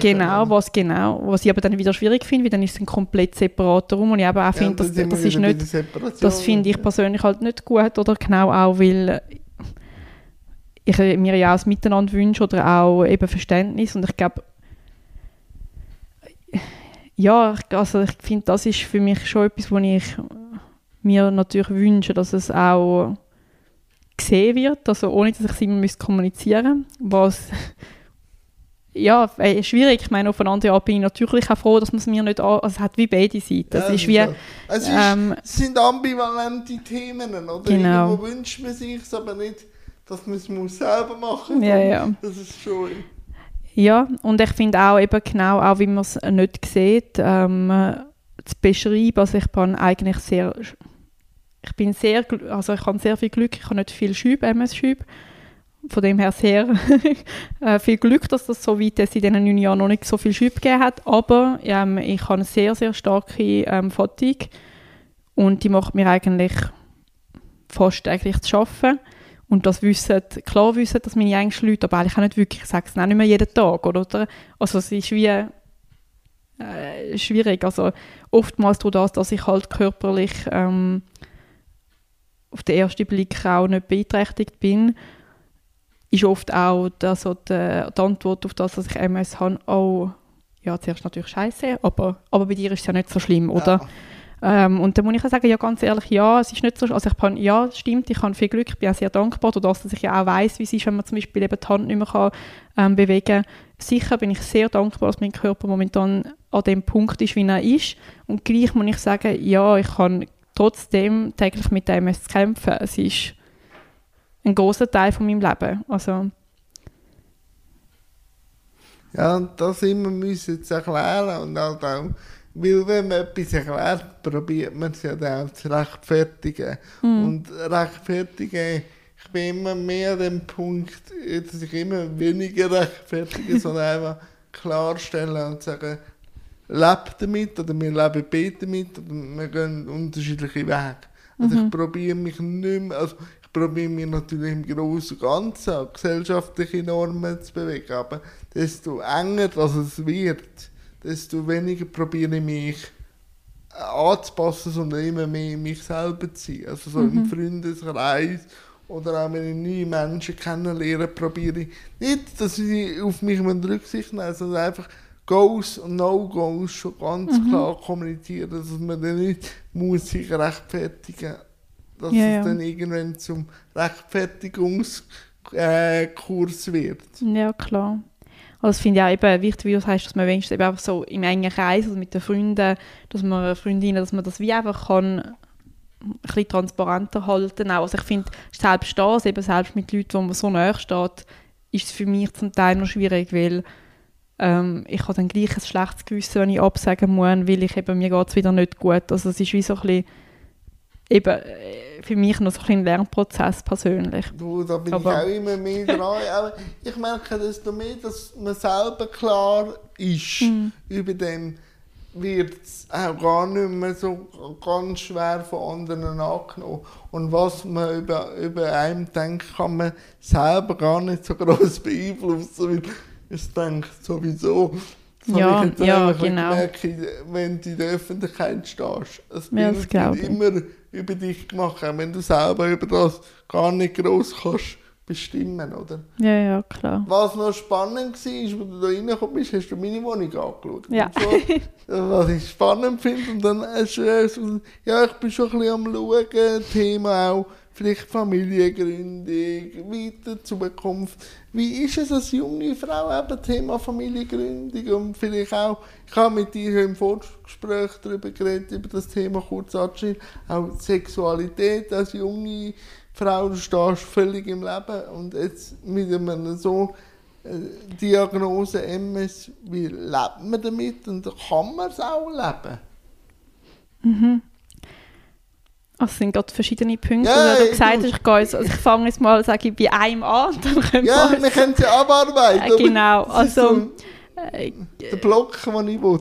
genau was genau. Was ich aber dann wieder schwierig finde weil dann ist es ein komplett separater Raum und ich aber auch ja, finde das, das ist nicht das finde ich persönlich halt nicht gut oder? Genau auch weil ich mir ja auch das Miteinander wünsche oder auch eben Verständnis. Und ich glaube ja also ich finde das ist für mich schon etwas wo ich mir natürlich wünsche dass es auch gesehen wird, also ohne dass ich es immer kommunizieren müsste, was ja, äh, schwierig. Ich meine, aufeinander Art bin ich natürlich auch froh, dass man es mir nicht an, also es hat wie beide Seiten. Das ja, ist wie, es ist, ähm, sind ambivalente Themen, oder? Genau. Irgendwo wünscht man sich es, aber nicht, dass man es muss selber machen muss. Ja, ja. Das ist schon... Ja, und ich finde auch eben genau, auch wie man es nicht sieht, ähm, zu beschreiben, also ich bin eigentlich sehr, ich bin sehr, also ich habe sehr viel Glück, ich habe nicht viel Schübe, MS-Schübe, von dem her sehr äh, viel Glück, dass das so weit ist, in diesen neun Jahren noch nicht so viel Schub gegeben hat. Aber ähm, ich habe eine sehr, sehr starke ähm, Fatigue und die macht mir eigentlich fast eigentlich zu schaffen. Und das wissen, klar wissen das meine engsten Leute, aber eigentlich auch nicht wirklich. Ich sage es auch nicht mehr jeden Tag, oder? Also es ist wie äh, schwierig. Also oftmals durch das, dass ich halt körperlich ähm, auf den ersten Blick auch nicht beeinträchtigt bin, ist oft auch also die, die, Antwort auf das, dass ich MS habe, oh, ja, zuerst natürlich scheiße, aber, aber bei dir ist es ja nicht so schlimm, oder? Ja. Ähm, und dann muss ich auch sagen, ja, ganz ehrlich, ja, es ist nicht so, also ich kann, ja, stimmt, ich habe viel Glück, ich bin auch sehr dankbar, dadurch, dass ich ja auch weiß, wie es ist, wenn man zum Beispiel eben die Hand nicht mehr kann, ähm, bewegen kann. Sicher bin ich sehr dankbar, dass mein Körper momentan an dem Punkt ist, wie er ist. Und gleich muss ich sagen, ja, ich kann trotzdem täglich mit dem MS kämpfen. Es ist ein großer Teil von meinem Leben. Also, ja, und das immer müssen zu erklären und auch, weil wenn man etwas erklärt, probiert man es ja dann auch zu rechtfertigen. Mhm. Und rechtfertigen, ich bin immer mehr an dem Punkt, dass ich immer weniger rechtfertige, sondern einfach klarstellen und sagen, lebt damit oder wir leben beide damit oder wir gehen unterschiedliche Wege. Also mhm. ich probiere mich nicht mehr, also probieren wir natürlich im Großen und Ganzen an gesellschaftliche Normen zu bewegen. Aber desto enger das es wird, desto weniger probiere ich mich anzupassen, sondern immer mehr mich selber zu sein. Also so mhm. im Freundeskreis oder auch wenn ich neue Menschen kennenlerne, probiere ich nicht, dass sie auf mich Rücksicht nehmen, sondern einfach Goals und No-Goals schon ganz mhm. klar kommunizieren, dass man dann nicht muss sich rechtfertigen muss dass ja, ja. es dann irgendwann zum Rechtfertigungskurs äh, wird. Ja, klar. Also das finde ich auch eben wichtig, wie du sagst, dass man wenigstens eben einfach so im engen Kreis, also mit den Freunden, dass man Freundinnen, dass man das wie einfach kann ein bisschen transparenter halten auch. Also ich finde, selbst das, eben selbst mit Leuten, wo man so nahe steht, ist es für mich zum Teil noch schwierig, weil ähm, ich habe dann gleich ein schlechtes Gewissen, wenn ich absagen muss, weil ich eben, mir geht es wieder nicht gut. Also es ist wie so ein bisschen eben äh, für mich noch so ein Lernprozess persönlich. Du, da bin Aber, ich auch immer mehr dran. Aber ich merke desto mehr, dass man selber klar ist mhm. über dem, wird es auch gar nicht mehr so ganz schwer von anderen angenommen. Und was man über, über einen denkt, kann man selber gar nicht so groß beeinflussen, weil ich denke sowieso, ja, ja genau. Gemerkt, wenn du in der Öffentlichkeit stehst. Es ja, wird immer über dich gemacht, auch wenn du selber über das gar nicht groß kannst bestimmen, oder? Ja, ja, klar. Was noch spannend war, als du da reingekommen bist, hast du meine Wohnung angeschaut. Ja. So, was ich spannend finde, und dann hast du so, ja, ich bin schon ein bisschen am schauen, Thema auch, vielleicht Familiengründung, weiter Zukunft. Wie ist es als junge Frau, eben Thema Familiengründung und vielleicht auch, ich habe mit dir im Vorgespräch darüber geredet, über das Thema kurz anschneiden, auch Sexualität als junge Frau, du stehst völlig im Leben und jetzt mit einer so äh, Diagnose MS, wie lebt man damit und kann man es auch leben? Mhm. Also es sind gerade verschiedene Punkte. Ja, also, du gesagt hast, ich, gehe jetzt, also ich fange jetzt mal sage ich, bei einem an. Dann können ja, wir, wir können ja abarbeiten. Äh, genau. Also, so äh, der Block, den ich will.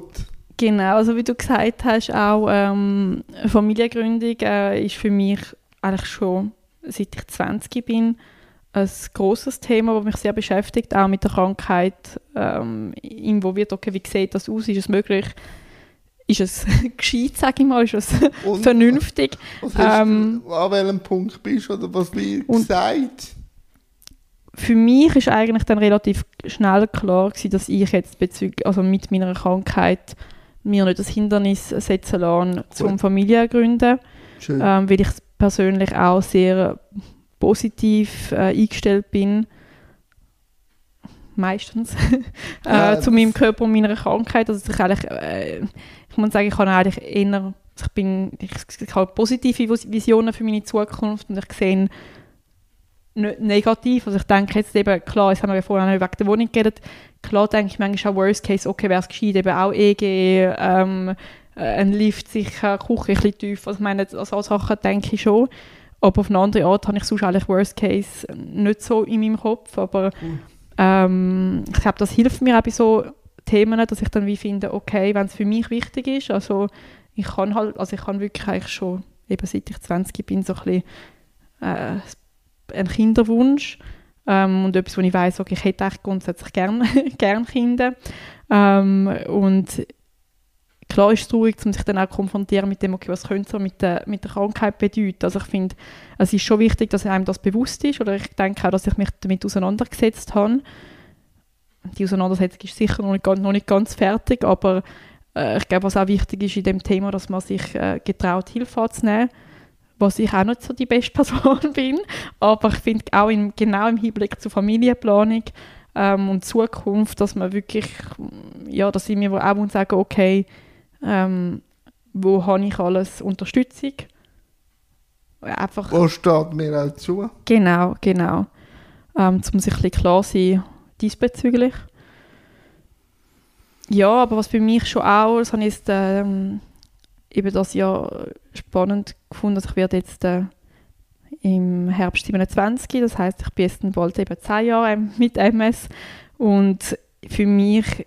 Genau, also wie du gesagt hast, auch ähm, Familiengründung äh, ist für mich eigentlich schon, seit ich 20 bin, ein großes Thema, das mich sehr beschäftigt, auch mit der Krankheit ähm, involviert. Okay, wie sieht das aus? Ist es möglich, ist es gescheit, sage ich mal, ist es und, vernünftig. Was ähm, du, an welchem Punkt bist oder was wird gesagt? Für mich ist eigentlich dann relativ schnell klar gewesen, dass ich jetzt bezüglich, also mit meiner Krankheit mir nicht das Hindernis setzen lasse, zum Familiengründen, ähm, weil ich persönlich auch sehr positiv äh, eingestellt bin meistens, äh, ja, zu meinem Körper und meiner Krankheit. Also ich eigentlich, äh, muss sagen, ich habe eigentlich eher, ich bin, ich, ich habe positive Visionen für meine Zukunft und ich sehe nicht negativ. Also ich denke jetzt eben, klar, jetzt haben wir ja vorhin auch wegen der Wohnung geredet, klar denke ich manchmal auch Worst Case, okay, wäre es gescheit, eben auch EG, ähm, äh, ein Lift sicher, Küche ein bisschen tief. Also ich meine, an solche Sachen denke ich schon. Aber auf eine andere Art habe ich sonst eigentlich Worst Case nicht so in meinem Kopf. Aber mhm. ähm, ich glaube, das hilft mir auch bei so Themen, dass ich dann wie finde, okay, wenn es für mich wichtig ist, also ich kann halt, also ich kann wirklich eigentlich schon, eben seit ich 20 bin, so ein bisschen äh, einen Kinderwunsch ähm, und etwas, wo ich weiß, okay, ich hätte echt grundsätzlich gerne gern Kinder ähm, und klar ist es traurig, um sich dann auch konfrontieren mit dem, okay, was könnte so mit der, mit der Krankheit bedeuten. Also ich finde, es ist schon wichtig, dass einem das bewusst ist oder ich denke auch, dass ich mich damit auseinandergesetzt habe die Auseinandersetzung ist sicher noch nicht, noch nicht ganz fertig, aber äh, ich glaube, was auch wichtig ist in dem Thema, dass man sich äh, getraut, Hilfe anzunehmen, was ich auch nicht so die beste Person bin, aber ich finde auch im, genau im Hinblick zur Familienplanung ähm, und Zukunft, dass man wirklich, ja, dass ich mir auch sagen okay, ähm, wo habe ich alles Unterstützung? Einfach, wo steht mir auch zu? Genau, genau. Ähm, um sich ein bisschen klar zu sein, diesbezüglich. Ja, aber was für mich schon auch, das habe ich ähm, eben das Jahr spannend gefunden, also ich werde jetzt äh, im Herbst 27, das heißt, ich bin jetzt bald eben 10 Jahre mit MS und für mich,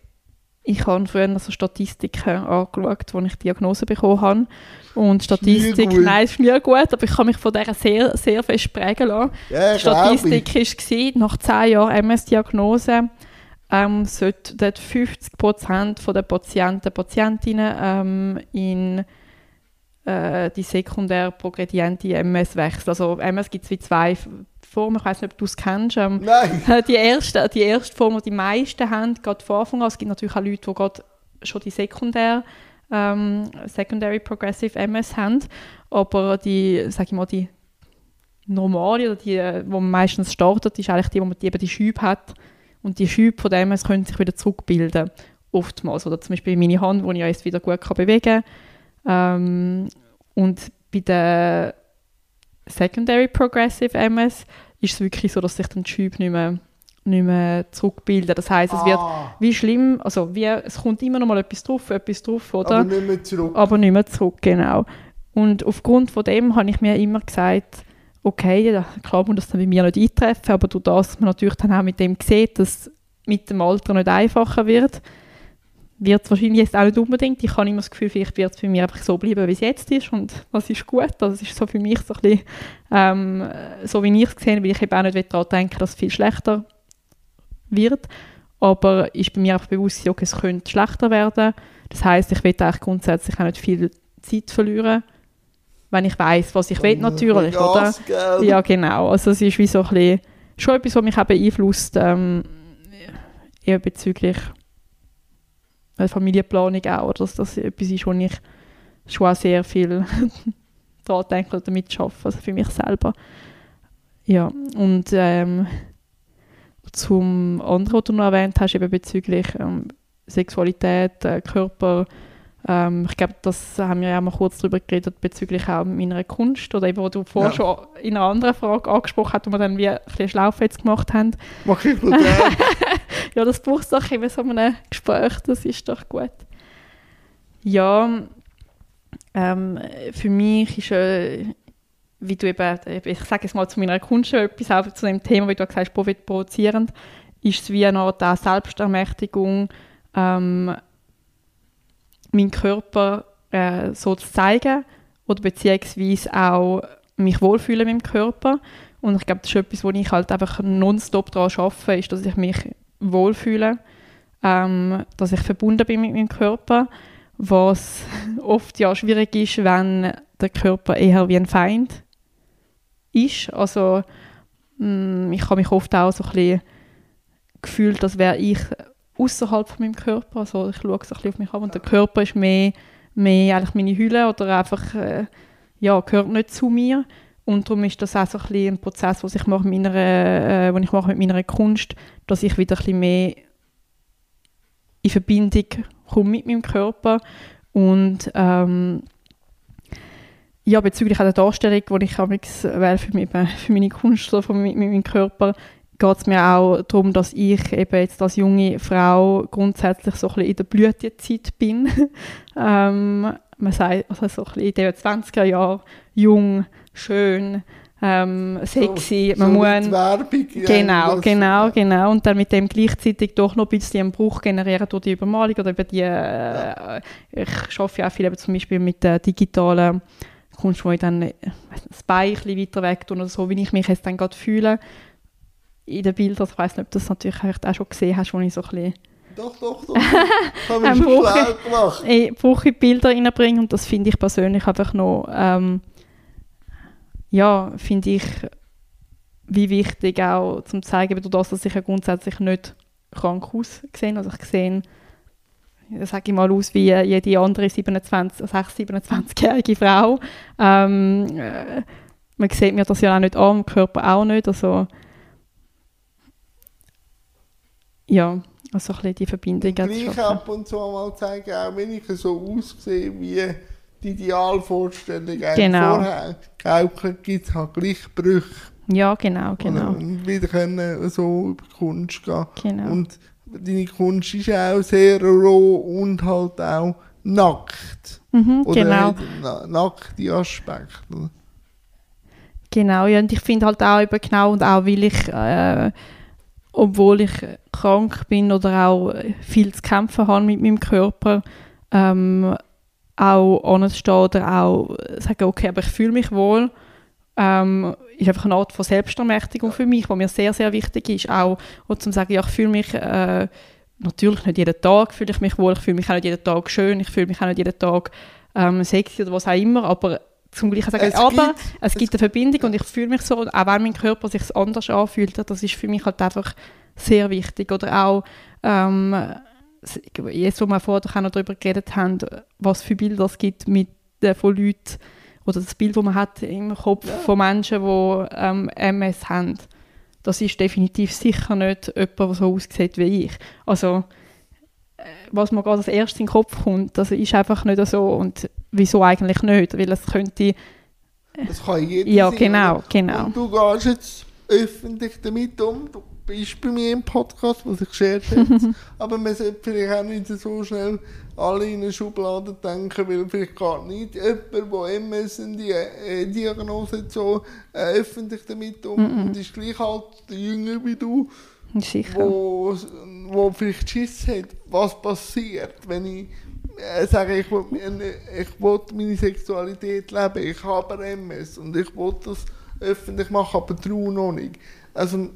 ich habe früher so Statistiken angeschaut, als ich Diagnose bekommen habe und Statistik, nein, ist nie gut, aber ich kann mich von der sehr, sehr fest prägen lassen. Ja, die Statistik war, nach 10 Jahren MS-Diagnose ähm, sollten 50% der Patienten, Patientinnen ähm, in äh, die sekundär progrediente MS wechseln. Also MS gibt es wie zwei Formen, ich weiß nicht, ob du es kennst. Ähm, Nein! Die erste, die erste Form, die die meisten haben, gerade von Anfang an, es gibt natürlich auch Leute, die gerade schon die sekundär ähm, Secondary Progressive MS haben, aber die, sag ich mal, die normale oder die, wo man meistens startet, ist eigentlich die, wo man die, eben die Schübe hat und die Schübe von dem MS können sich wieder zurückbilden, oftmals. Oder zum Beispiel meine Hand, die ich jetzt wieder gut kann bewegen kann. Ähm, und bei der Secondary Progressive MS ist es wirklich so, dass sich dann die Schübe nicht mehr nicht mehr zurückbilden. Das heißt, es ah. wird wie schlimm, also wie, es kommt immer noch mal etwas drauf, etwas drauf, oder? Aber nicht mehr zurück. Aber nicht mehr zurück, genau. Und aufgrund von dem habe ich mir immer gesagt, okay, klar muss das dann bei mir nicht eintreffen, aber durch das, dass man natürlich dann auch mit dem sieht, dass es mit dem Alter nicht einfacher wird, wird es wahrscheinlich jetzt auch nicht unbedingt. Ich habe immer das Gefühl, vielleicht wird es bei mir einfach so bleiben, wie es jetzt ist und das ist gut. Also es ist so für mich so ein bisschen, ähm, so wie ich es gesehen weil ich eben auch nicht daran denke, dass es viel schlechter wird. Aber ist bei mir einfach bewusst, okay, es könnte schlechter werden. Das heißt, ich will eigentlich grundsätzlich auch nicht viel Zeit verlieren, wenn ich weiß, was ich will natürlich, oder? Ja, genau. Also es ist wie so ein bisschen, schon etwas, was mich auch beeinflusst, ähm, eher bezüglich Familienplanung auch, oder dass das etwas ist, wo ich schon sehr viel daran denke oder damit arbeite, also für mich selber. Ja, und ähm, zum anderen, was du noch erwähnt hast, eben bezüglich ähm, Sexualität, äh, Körper, ähm, ich glaube, das haben wir ja auch mal kurz darüber geredet, bezüglich auch meiner Kunst, oder eben, wo du vorher ja. schon in einer anderen Frage angesprochen hast, wo wir dann wie ein bisschen Schlaufe jetzt gemacht haben. Mach ich Ja, das braucht es doch in so einem Gespräch, das ist doch gut. Ja, ähm, für mich ist, äh, wie du eben, ich sage es mal zu meiner Kunst etwas, auch zu dem Thema, wie du gesagt hast, provozierend, ist es wie eine Art Selbstermächtigung, ähm, meinen Körper äh, so zu zeigen oder beziehungsweise auch mich wohlfühlen mit dem Körper. Und ich glaube, das ist etwas, wo ich halt einfach nonstop daran arbeite, ist, dass ich mich wohlfühle, ähm, dass ich verbunden bin mit meinem Körper, was oft ja schwierig ist, wenn der Körper eher wie ein Feind ist. Also mh, mm, ich habe mich oft auch so ein bisschen gefühlt, als wäre ich außerhalb von meinem Körper. Also ich schaue so ein bisschen auf mich ab und der Körper ist mehr, mehr eigentlich meine Hülle oder einfach äh, ja, gehört nicht zu mir. Und darum ist das auch so ein, ein Prozess, was ich mache mit meiner, äh, ich mache mit meiner Kunst, dass ich wieder ein mehr in Verbindung komme mit meinem Körper und ähm, ja, bezüglich der Darstellung, die ich wähle für, mich, für meine Kunst oder für mit meinem Körper, geht es mir auch darum, dass ich eben jetzt als junge Frau grundsätzlich so ein in der Blütezeit bin. ähm, man sagt, also so ein in den 20er Jahren, jung, schön, ähm, sexy. So, man so muss, Werbung, genau, genau, genau. Und dann mit dem gleichzeitig doch noch ein bisschen einen Bruch generieren durch die Übermalung oder über die, äh, ich arbeite ja auch viel eben zum Beispiel mit der digitalen Kunst, wo ich dann äh, das Bein ein bisschen weiter weg tue oder so, wie ich mich jetzt dann gerade fühle in den Bildern. Ich weiß nicht, ob du das natürlich auch schon gesehen hast, wo ich so ein bisschen doch, doch, doch. Haben wir schon Bruch, gemacht. Ich brauche Bilder reinbringen und das finde ich persönlich einfach noch, ähm, ja, finde ich wie wichtig auch zum zeigen, durch das, dass ich ja grundsätzlich nicht krank aussehe. Also ich sehe, sage ich mal, aus wie jede andere 27, 27-jährige Frau. Ähm, äh, man sieht mir das ja auch nicht an, im Körper auch nicht. Also ja, also ein bisschen die Verbindung und gleich ab und zu mal zeigen, auch wenn ich so aussehe wie die Idealvorstellung genau. vorher, Gaukeln gibt es halt gleich Brüche. Ja, genau, genau. Und wieder können so über Kunst gehen. Genau. Und deine Kunst ist auch sehr roh und halt auch nackt. Mhm, Oder genau. Na nackte Aspekte. Genau, ja, und ich finde halt auch eben genau, und auch weil ich äh, obwohl ich krank bin oder auch viel zu kämpfen habe mit meinem Körper, ähm, auch anzustehen oder auch sagen, okay, aber ich fühle mich wohl, ähm, ist einfach eine Art von Selbstermächtigung für mich, was mir sehr, sehr wichtig ist. Auch zum sagen, ja, ich fühle mich äh, natürlich nicht jeden Tag fühle ich mich wohl, ich fühle mich auch nicht jeden Tag schön, ich fühle mich auch nicht jeden Tag ähm, sexy oder was auch immer, aber zum Gleichen sagen, es aber gibt, es gibt eine Verbindung und ich fühle mich so, auch wenn mein Körper sich anders anfühlt, das ist für mich halt einfach sehr wichtig. Oder auch, ähm, jetzt, wo wir vorher auch noch darüber geredet haben, was für Bilder es gibt mit, äh, von Leuten, oder das Bild, das man hat im Kopf ja. von Menschen, die ähm, MS haben, das ist definitiv sicher nicht jemand, der so aussieht wie ich. Also, äh, was mir gerade als erstes in den Kopf kommt, das ist einfach nicht so. Und wieso eigentlich nicht? Weil es könnte... Das kann jeder Ja, genau, genau. Und du gehst jetzt öffentlich damit um, du ist bei mir im Podcast, was ich geschert habe. Aber man sollte vielleicht auch nicht so schnell alle in eine Schublade denken, weil vielleicht gar nicht jemand, der MS in die äh, Diagnose so äh, öffentlich damit um mm -mm. und ist gleich halt jünger wie du. Sicher. Wo, wo vielleicht Schiss hat, was passiert, wenn ich äh, sage, ich will, ich will meine Sexualität leben, ich habe MS und ich will das öffentlich machen, aber true noch nicht. Also,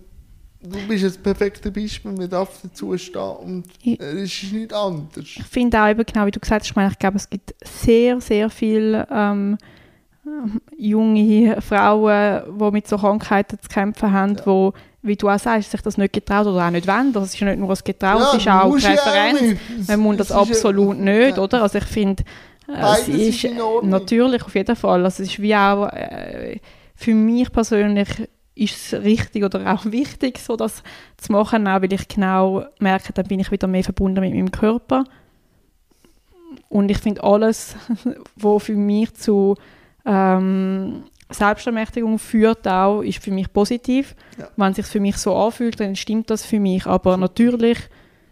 du bist ein perfektes Beispiel, man darf dazu stehen und es ist nicht anders. Ich finde auch eben genau, wie du gesagt hast, ich, meine, ich glaube, es gibt sehr, sehr viele ähm, junge Frauen, die mit so Krankheiten zu kämpfen haben, ja. wo wie du auch sagst, sich das nicht getraut oder auch nicht wollen. Das ist ja nicht nur ein Getraut, ja, es ist auch Präferenz. Man muss das absolut ja, nicht, oder? Also ich finde, äh, es ist, natürlich auf jeden Fall. Also es ist wie auch, äh, für mich persönlich ist es richtig oder auch wichtig, so das zu machen, auch weil ich genau merke, dann bin ich wieder mehr verbunden mit meinem Körper. Und ich finde alles, was für mich zu ähm, Selbstermächtigung führt auch, ist für mich positiv. Ja. Wenn es sich für mich so anfühlt, dann stimmt das für mich. Aber natürlich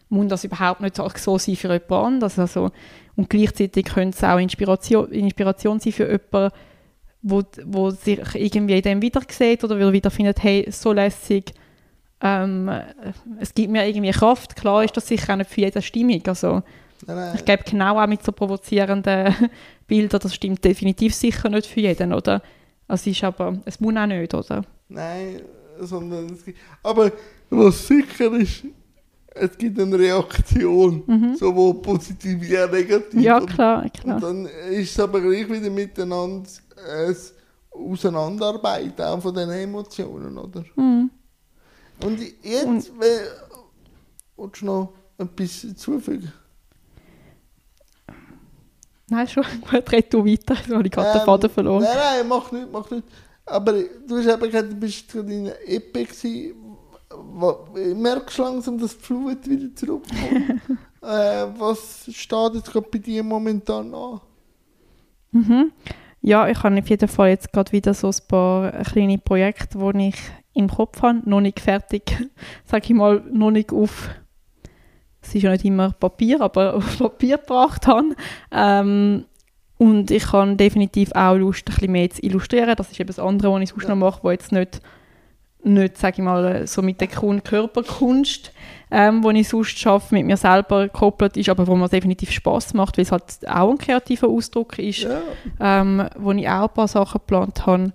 muss das überhaupt nicht so sein für jemand anderes. Also, und gleichzeitig könnte es auch Inspiration, Inspiration sein für jemanden, wo, wo sich irgendwie in dem wieder sieht oder wieder findet, hey, so lässig, ähm, es gibt mir irgendwie Kraft. Klar ist das sicher auch nicht für jede Stimmung. Also, nein, nein. Ich glaube, genau auch mit so provozierenden Bildern, das stimmt definitiv sicher nicht für jeden, oder? Also, es ist aber, es muss auch nicht, oder? Nein, sondern es gibt, aber was sicher ist, es gibt eine Reaktion, mhm. sowohl positiv wie auch negativ. Ja, klar, klar. Und dann ist es aber gleich wieder miteinander ein Auseinanderarbeiten auch von den Emotionen, oder? Mhm. Und jetzt, Und, willst du noch etwas hinzufügen? Nein, schon gut, red du weiter, so habe ich gerade ähm, den Faden verloren. Nein, nein, mach nicht, mach nicht. Aber du hast eben gesagt, du bist gerade in einer gewesen. Merkst langsam, dass die Flut wieder zurückkommt? äh, was steht jetzt gerade bei dir momentan an? Mhm. Ja, ich habe auf jeden Fall jetzt gerade wieder so ein paar kleine Projekte, die ich im Kopf habe, noch nicht fertig, sage ich mal, noch nicht auf, es ist ja nicht immer Papier, aber auf Papier gebracht habe. Ähm, und ich habe definitiv auch Lust, ein bisschen mehr zu illustrieren. Das ist eben das andere, was ich sonst noch mache, wo jetzt nicht, nicht sage ich mal, so mit der Körperkunst ähm, wo ich sonst schaffe, mit mir selber gekoppelt ist, aber wo mir definitiv Spaß macht, weil es halt auch ein kreativer Ausdruck ist, ja. ähm, wo ich auch ein paar Sachen geplant habe.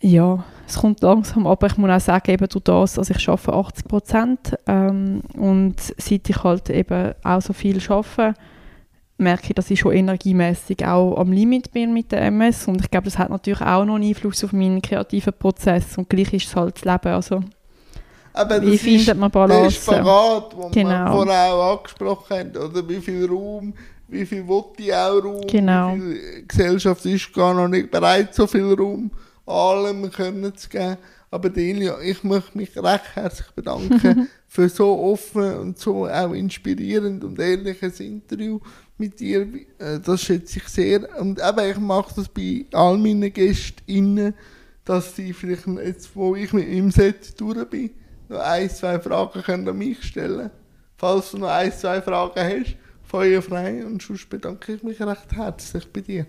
Ja, es kommt langsam, aber ich muss auch sagen, eben durch das, also ich arbeite 80 Prozent ähm, und seit ich halt eben auch so viel arbeite, merke ich, dass ich schon energiemäßig auch am Limit bin mit der MS und ich glaube, das hat natürlich auch noch einen Einfluss auf meinen kreativen Prozess und gleich ist es halt das Leben, also aber wie findet man Balance? Der Spagat, den genau. wir vorher auch angesprochen haben, oder wie viel Raum, wie viel ich auch Raum, genau. wie viel Gesellschaft ist gar noch nicht bereit, so viel Raum allem können zu geben. Aber Delia, ich möchte mich recht herzlich bedanken für so offen und so auch inspirierend und ehrliches Interview mit dir. Äh, das schätze ich sehr. Und eben, ich mache das bei all meinen Gästen, dass sie vielleicht jetzt, wo ich mit meinem Set durch bin, noch ein, zwei Fragen können an mich stellen Falls du noch ein, zwei Fragen hast, Feuer frei und sonst bedanke ich mich recht herzlich bei dir.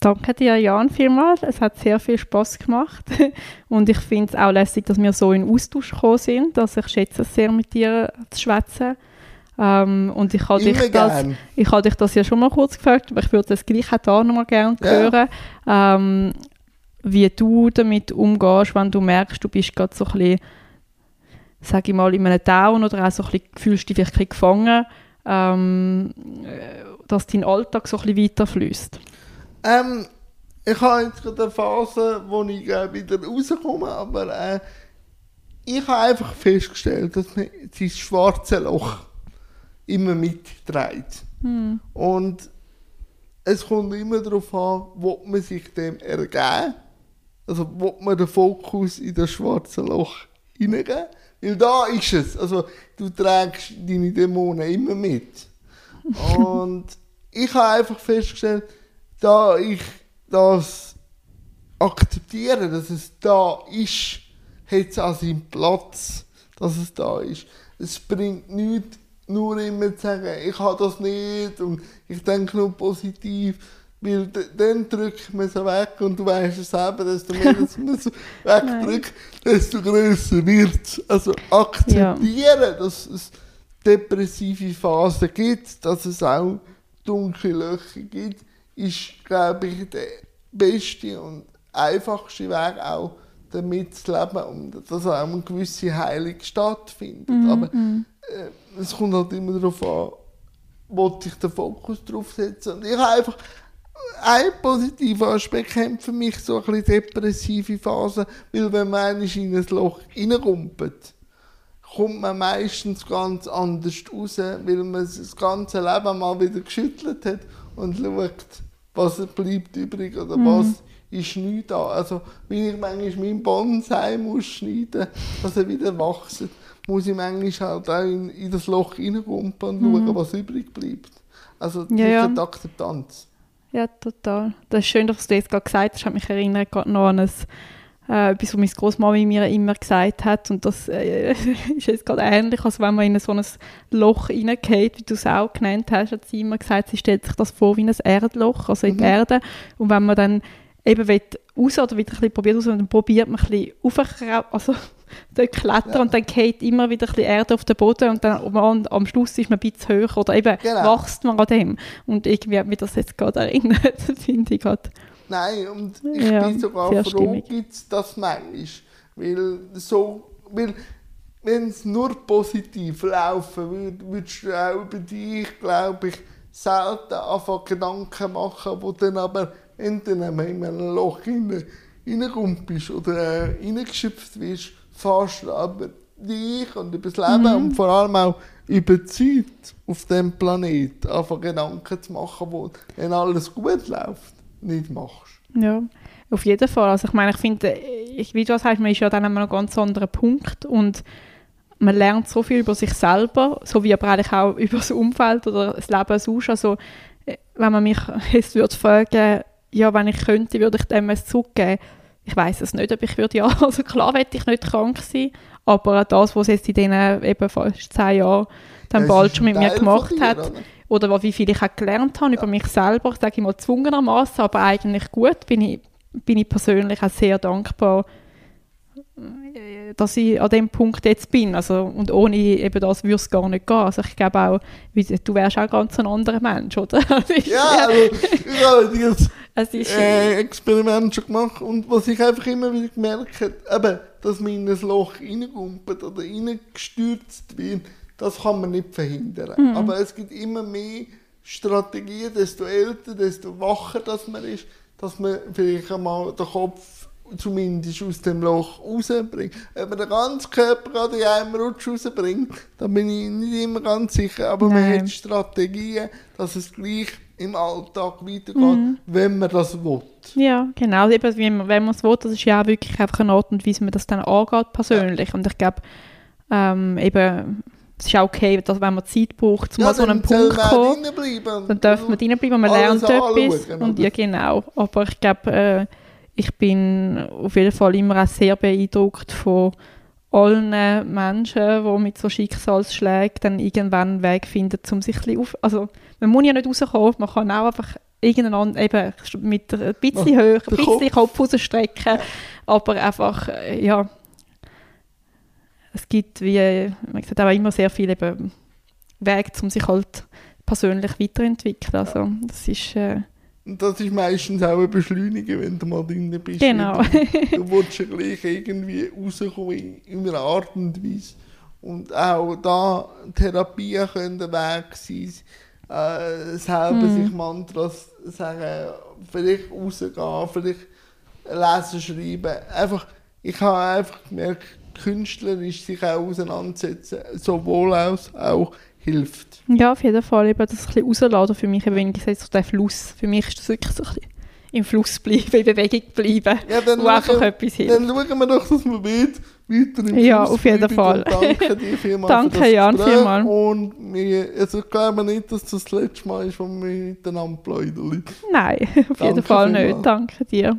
Danke dir, Jan, vielmals. Es hat sehr viel Spaß gemacht. Und ich finde es auch lässig, dass wir so in Austausch gekommen sind. Also ich schätze es sehr, mit dir zu schwätzen. Ähm, und ich habe dich, das, ich dich das ja schon mal kurz gefragt, aber ich würde das gleich auch da nochmal gerne ja. hören. Ähm, wie du damit umgehst, wenn du merkst, du bist gerade so ein bisschen, sag ich mal, in einem Down oder auch so ein bisschen, fühlst dich ein bisschen gefangen, ähm, dass dein Alltag so ein bisschen weiterfließt? Ähm, ich habe jetzt gerade eine Phase, wo ich äh, wieder rauskomme, aber äh, ich habe einfach festgestellt, dass man das schwarze Loch immer mitträgt. Hm. Und es kommt immer darauf an, wo man sich dem ergeben also, wo man den Fokus in das schwarze Loch hineingeben? Weil da ist es. Also, du trägst deine Dämonen immer mit. Und ich habe einfach festgestellt, da ich das akzeptiere, dass es da ist, hat es an seinem Platz, dass es da ist. Es bringt nichts, nur immer zu sagen, ich habe das nicht und ich denke nur positiv. Weil dann drückt man sie weg und du weißt es selber, desto mehr dass man sie wegdrückt, desto grösser wird es. Also akzeptieren, ja. dass es depressive Phasen gibt, dass es auch dunkle Löcher gibt, ist, glaube ich, der beste und einfachste Weg auch, damit zu leben und dass auch eine gewisse Heilung stattfindet. Mhm. Aber mhm. Es kommt halt immer darauf an, wo ich den Fokus drauf setze. Und ich habe einfach ein positiver Aspekt haben für mich so ein bisschen depressive Phasen, weil wenn man in ein Loch reinrumpelt, kommt man meistens ganz anders raus, weil man das ganze Leben mal wieder geschüttelt hat und schaut, was bleibt übrig oder mhm. was ist nicht da. Also, wenn ich manchmal meinen Bonsai muss schneiden muss, dass er wieder wächst, muss ich manchmal halt auch in, in das Loch reinrumpeln und mhm. schauen, was übrig bleibt. Also, ja, ist die Akzeptanz. Ja, total. Das ist schön, dass du das gerade gesagt hast. Ich habe mich erinnert gerade noch an ein, äh, etwas, was meine Großmama mir immer gesagt hat. Und das äh, ist jetzt gerade ähnlich, als wenn man in so ein Loch reingeht, wie du es auch genannt hast, hat sie immer gesagt, sie stellt sich das vor wie ein Erdloch, also in mhm. die Erde. Und wenn man dann eben raus oder wieder ein bisschen probiert dann probiert man ein bisschen aufzukrauchen, also dort klettern ja. und dann geht immer wieder ein bisschen Erde auf den Boden und dann und am Schluss ist man ein bisschen höher oder eben genau. wächst man an dem. Und irgendwie hat mich das jetzt gerade erinnert, finde ich gerade. Nein, und ich ja, bin sogar froh, gibt es das manchmal. Weil so, weil wenn es nur positiv laufen würde, würdest du auch über dich, glaube ich, selten einfach Gedanken machen, die dann aber entweder in ein Loch reinkommst oder äh, reingeschöpft wirst, fast über dich und über das Leben mhm. und vor allem auch über die Zeit auf diesem Planeten einfach Gedanken zu machen, wo, wenn alles gut läuft, nicht machst. Ja, auf jeden Fall. Also ich meine, ich finde, ich, wie du sagst, man ist ja dann an einem ganz anderen Punkt und man lernt so viel über sich selber, so wie aber eigentlich auch über das Umfeld oder das Leben sonst. Also äh, wenn man mich jetzt würde fragen, ja, wenn ich könnte, würde ich dem es zurückgeben. Ich weiß es nicht, ob ich würde ja. Also klar hätte ich nicht krank sein, aber das, was jetzt in diesen eben fast zehn Jahren dann das bald schon mit mir gemacht dir, hat, oder? oder wie viel ich auch gelernt habe ja. über mich selber, sage ich mal zwungenermaßen, aber eigentlich gut, bin ich, bin ich persönlich auch sehr dankbar, dass ich an dem Punkt jetzt bin. Also, und ohne eben das würde es gar nicht gehen. Also ich glaube auch, du wärst auch ganz ein anderer Mensch, oder? ja, also, äh, Experiment schon gemacht und was ich einfach immer wieder gemerkt habe, dass man in ein Loch reinkumpelt oder reingestürzt wird, das kann man nicht verhindern. Mhm. Aber es gibt immer mehr Strategien, desto älter, desto wacher dass man ist, dass man vielleicht einmal den Kopf zumindest aus dem Loch rausbringt. Ob man den ganzen Körper gerade in einem Rutsch rausbringt, da bin ich nicht immer ganz sicher. Aber Nein. man hat Strategien, dass es gleich im Alltag weitergeht, mhm. wenn man das will. Ja, genau. Eben, wenn man es will, das ist ja auch wirklich einfach eine Art und Weise, wie man das dann angeht persönlich. Ja. Und ich glaube, ähm, eben es ist auch okay, dass wenn man Zeit braucht, um ja, an so einen Punkt zu kommen, dann darf man reinbleiben, man lernt etwas. Genau. Und ja, genau. Aber ich glaube, äh, ich bin auf jeden Fall immer auch sehr beeindruckt von allen Menschen, die mit so Schicksalsschlägen dann irgendwann einen Weg finden, um sich ein auf... Also, man muss ja nicht rauskommen, man kann auch einfach irgendeinen eben mit ein bisschen höher, ein bisschen Kopf. Rausstrecken, aber einfach, äh, ja, es gibt, wie man gesagt auch immer sehr viele eben Wege, um sich halt persönlich weiterentwickeln. Also, das ist... Äh, und das ist meistens auch ein Beschleunigen, wenn du mal drin bist. Genau. Du, du willst ja gleich irgendwie rauskommen in einer Art und Weise. Und auch da Therapien können der Weg sein. Äh, selber mhm. sich Mantras sagen, vielleicht rausgehen, vielleicht lesen, schreiben. Einfach, ich habe einfach gemerkt, künstlerisch sich auch auseinandersetzen, sowohl als auch hilft. Ja, auf jeden Fall. Eben das ein bisschen rausladen für mich, wenn ich gesagt so der Fluss. Für mich ist das wirklich so ein bisschen im Fluss bleiben, in Bewegung bleiben, ja, dann wo einfach etwas hilft. Dann schauen wir doch, dass wir weiter im Fluss Ja, auf jeden Fall. Danke dir vielmals Danke, Jan, vielmals. Und wir, also ich glaube nicht, dass das das letzte Mal ist, wo wir miteinander plaudern. Nein, auf Danke jeden Fall vielmals. nicht. Danke dir.